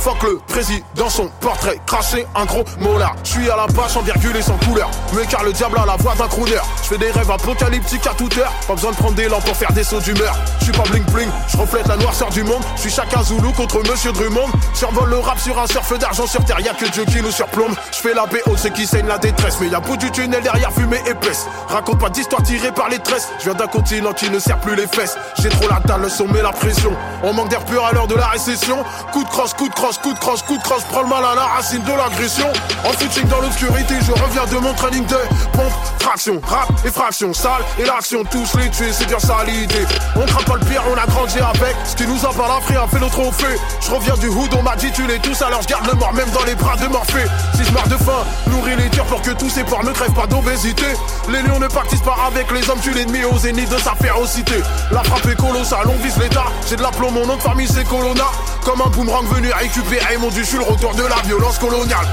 Fuck le président, son portrait, cracher un gros molar. Je suis à la page en virgule et sans couleur. Mais car le diable a la voix d'un crooner. Je fais des rêves apocalyptiques à toute heure. Pas besoin de prendre des lampes pour faire des sauts d'humeur. Je suis pas bling bling, je reflète la noirceur du monde. Je suis chacun Zoulou contre Monsieur Drummond. Survole le rap sur un surf d'argent sur terre. Y'a que Dieu qui nous surplombe. Je fais la BO, c'est qui saigne la détresse. Mais y'a bout du tunnel derrière fumée épaisse. Raconte pas d'histoire tirée par les tresses. Je viens d'un continent qui ne sert plus les fesses. J'ai trop la dalle, le son met la pression. On manque d'air pur à l'heure de la récession. Coup de crosse, coup de crosse, coup de crosse, coup de crosse. Prends le mal à la racine de l'agression. En footing dans l'obscurité, je reviens de mon training de pompe, traction, rap et fraction. Sale et l'action, tous les tuer, c'est dire ça l'idée. On craint pas le pire, on a grandi avec. Ce qui nous a pas la a fait nos trophées. Je reviens du hood, on m'a dit tu les tous, alors je garde le mort même dans les bras de Morphée. Si je meurs de faim, nourris les tirs pour que tous ces porcs ne crèvent pas d'obésité. Les lions ne partissent pas avec les hommes, tu l'ennemi au zénith de sa férocité. La frappe est colossale, on vise l'état. J'ai de l'aplomb, mon nom de famille c'est Colonna. Comme un boomerang venu récupérer mon du le retour de la violence coloniale.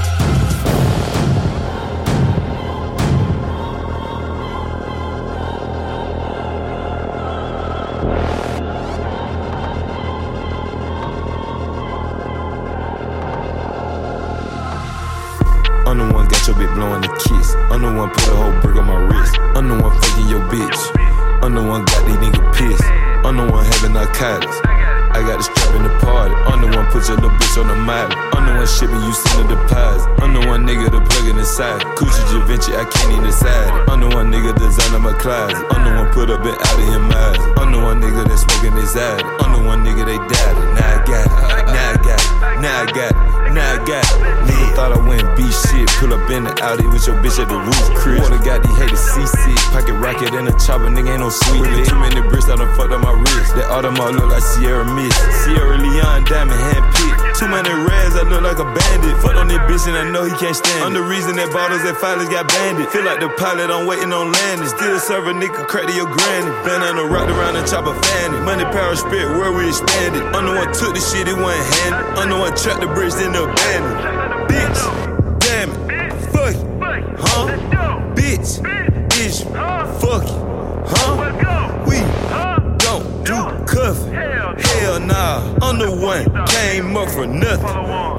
I'm the one got your bitch blowing a kiss. I'm the one put a whole brick on my wrist. I'm the one fucking your bitch. I'm the one got these niggas pissed. I'm the one having narcotics. I got the strap in the party. I'm the one put your little bitch on the map. I'm the one shipping you send the deposit. I'm the one nigga to plug in the side. Gucci Givenchy, I can't even decide. I'm the one nigga designing my closet. I'm the one put up and out of your mind. I'm the one nigga that smoking his ad. I'm the one nigga they died. Now I got it. Now I got it. Now I got it. Now I got it. Nigga thought I went be shit. Pull up in the Audi with your bitch at the roof, Chris. Water got these haters C6. Pocket rocket and a chopper, nigga ain't no sweet. With too many bricks, I done fucked up my wrist. That Audemars look like Sierra Mist. Sierra Leone diamond hand picked. Too many reds, I look like a bandit. Fuck on this bitch and I know he can't stand it. I'm the reason that bottles at Filers got banded. Feel like the pilot, I'm waiting on landing. Still serve a nigga crack to your granny. Been on the rock around the chopper fanny. Money, power, spirit, where we expanded. I'm the one took the shit, it wasn't handed. I'm the one trapped the bridge, then abandoned. Bitch, damn it, fuck it. Huh? bitch, you, fuck you, huh? Nah, I'm the one, came up for nothing.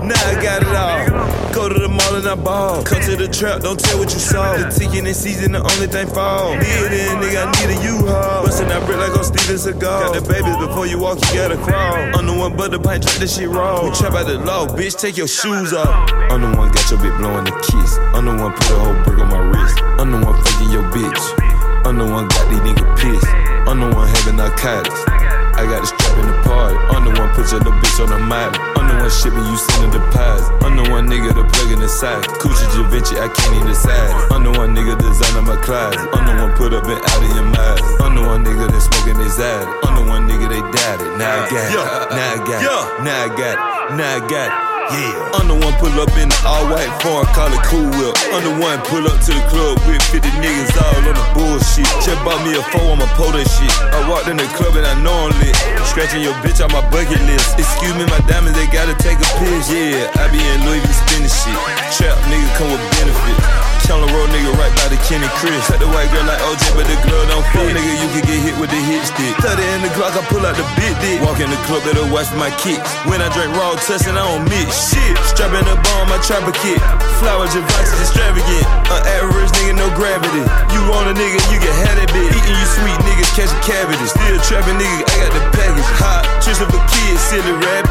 Now I got it all. Go to the mall and I ball. Come to the trap, don't tell what you saw. The ticket in season, the only thing fall. Did it, nigga, I need a U-Haul. Bustin' that brick like I'm Steven Seagal. Got the babies before you walk, you gotta crawl. I'm the one but the pint, drink this shit raw. We trap out the law, bitch, take your shoes off. I'm the one got your bitch blowing the kiss. I'm the one put a whole brick on my wrist. I'm the one fucking your bitch. I'm the one got these niggas pissed. I'm the one having narcotics. I got the strap in the party. I'm the one put your little bitch on the map. I'm the one shipping you sending the pies. I'm the one nigga to plug in the side. Gucci Givenchy, I can't even decide. I'm the one nigga designing my closet. I'm the one put up and out of your mind. I'm the one nigga that smoking his ad. I'm the one nigga they it. Now I got it. Now I got it. Now I got it. Now I got it. Yeah. The one pull up in the all white foreign, call it cool whip. The one pull up to the club with 50 niggas all on the bullshit. Just bought me a four, I'ma pull that shit. I walked in the club and I know I'm lit. Scratching your bitch on my bucket list. Excuse me, my diamonds, they gotta take a piss. Yeah, I be in Louis V spinning shit. Trap nigga come with benefits. Chandler Road nigga right by the Kenny Chris. Cut the white girl like OJ, but the girl don't fit. Nigga, you can get hit with the hit stick. 30 in the Glock, I pull out the big dick. Walk in the club, that'll watch my kicks. When I drink raw tussin', I don't mix shit. Strapping a bomb, my trapper kit. Flowers, Givenchy, extravagant. An average nigga, no gravity. You want a nigga, you can have that bitch. Eating you sweet niggas, catching cabbages. Still trapping nigga, I got the package. Hot, Trisha for kids, silly rap.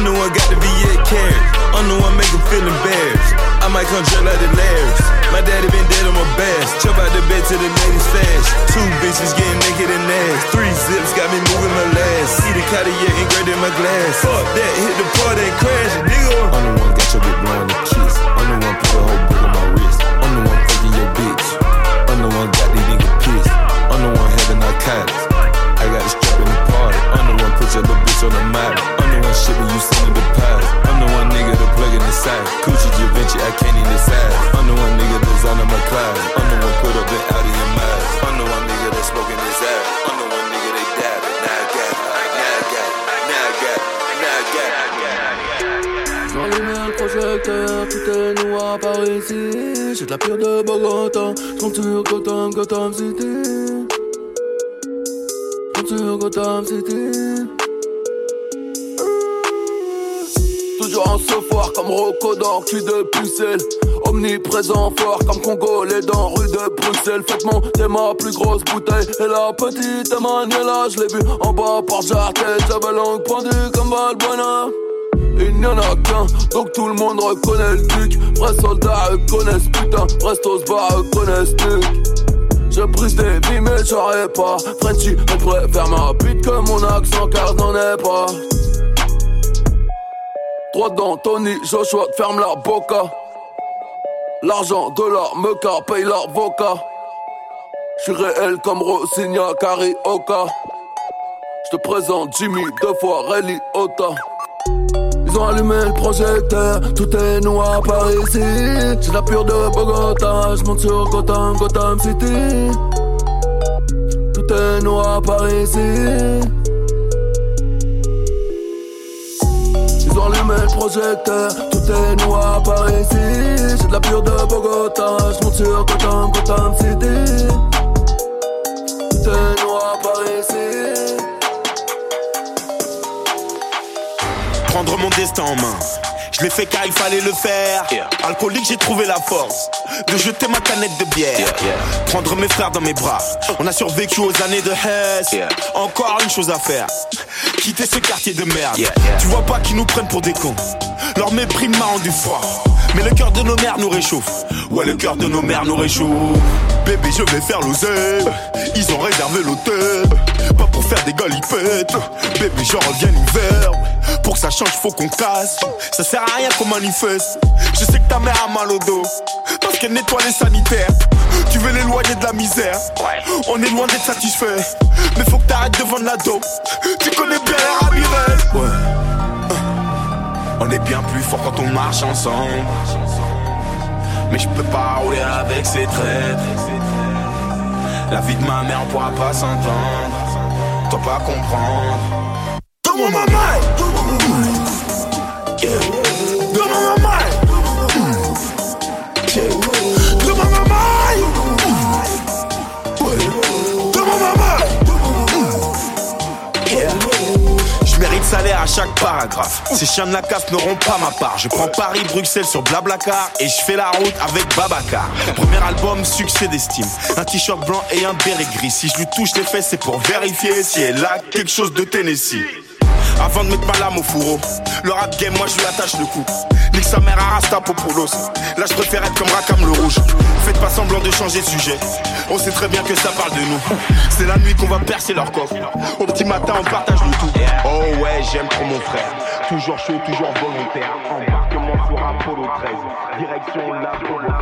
The one got the V8 carrot. The one make 'em feel embarrassed. I might come drunk like the Larrys. My daddy been dead on my bass. Jump out the bed to the latest fast. Two bitches getting naked and ass. Three zips got me moving my last. See the Cartier engraved in my glass. Fuck that, hit the party and crash it, nigga. I'm the one got your bitch blowing the kiss. I'm the one put a whole brick on my wrist. I'm the one fucking your bitch. I'm the one got these niggas pissed. I'm the one having narcotics. I got the strap in the party. I'm the one put your little bitch on the Gotham, Gotham City. Gotham City. Toujours en foire comme Rocco dans cul de pucelle. Omniprésent fort comme Congolais dans rue de Bruxelles. Faites monter ma plus grosse bouteille. Et la petite Emmanuela, je l'ai vue en bas par Jartel. J'avais langue pendue comme Balbuena. Il n'y en a qu'un, donc tout le monde reconnaît le duc. Vrais soldats reconnaissent putain, restos bas reconnaissent nuque. Je brise des vies mais j'aurais pas. Frenchy, on préfère ma bite que mon accent car n'en ai pas. Droit d'Anthony, Joshua ferme la boca. L'argent de l'arme paye l'avocat. J'suis réel comme Rosigna Carioca. J'te présente Jimmy deux fois Rally Ota ils ont allumé le projecteur, tout est noir par ici. J'ai la pure de Bogota, je sur Gotham, Gotham City. Tout est noir par ici. Ils ont allumé le projecteur, tout est noir par ici. J'ai de la pure de Bogota, je sur Gotham, Gotham City. Tout est noir par ici. Prendre mon destin en main. Je l'ai fait car il fallait le faire. Alcoolique, j'ai trouvé la force de jeter ma canette de bière. Prendre mes frères dans mes bras. On a survécu aux années de Hess. Encore une chose à faire. Quitter ce quartier de merde. Tu vois pas qu'ils nous prennent pour des cons. Leur mépris m'a rendu fort. Mais le cœur de nos mères nous réchauffe. Ouais, le cœur de nos mères nous réchauffe. Bébé, je vais faire l'oseille. Ils ont réservé l'hôtel. Pas pour faire des galipettes. Bébé, je reviens l'hiver. Pour que ça change, faut qu'on casse. Ça sert à rien qu'on manifeste. Je sais que ta mère a mal au dos. Parce qu'elle nettoie les sanitaires. Tu veux l'éloigner de la misère. On est loin d'être satisfait. Mais faut que t'arrêtes de la dope. Tu connais bien les Ramirez. Ouais. On est bien plus fort quand on marche ensemble. Mais je peux pas rouler avec ces traîtres. La vie de ma mère, on pourra pas s'entendre. Toi pas comprendre. Salaire à chaque paragraphe. Ces chiens de la casse n'auront pas ma part. Je prends Paris, Bruxelles sur Blablacar et je fais la route avec Babacar. Premier album, succès d'estime. Un t-shirt blanc et un béret gris. Si je lui touche les fesses, c'est pour vérifier si elle a quelque chose de Tennessee. Avant de mettre ma lame au fourreau, le rap game, moi je lui attache le cou. Nique sa mère à Rasta Popoulos. Là je préfère être comme Rakam le rouge. Faites pas semblant de changer de sujet. On sait très bien que ça parle de nous. C'est la nuit qu'on va percer leur coffre. Au petit matin, on partage le tout. Oh ouais, j'aime trop mon frère. Toujours chaud, toujours volontaire. Embarquement sur Apollo 13. Direction l'Apollo 13.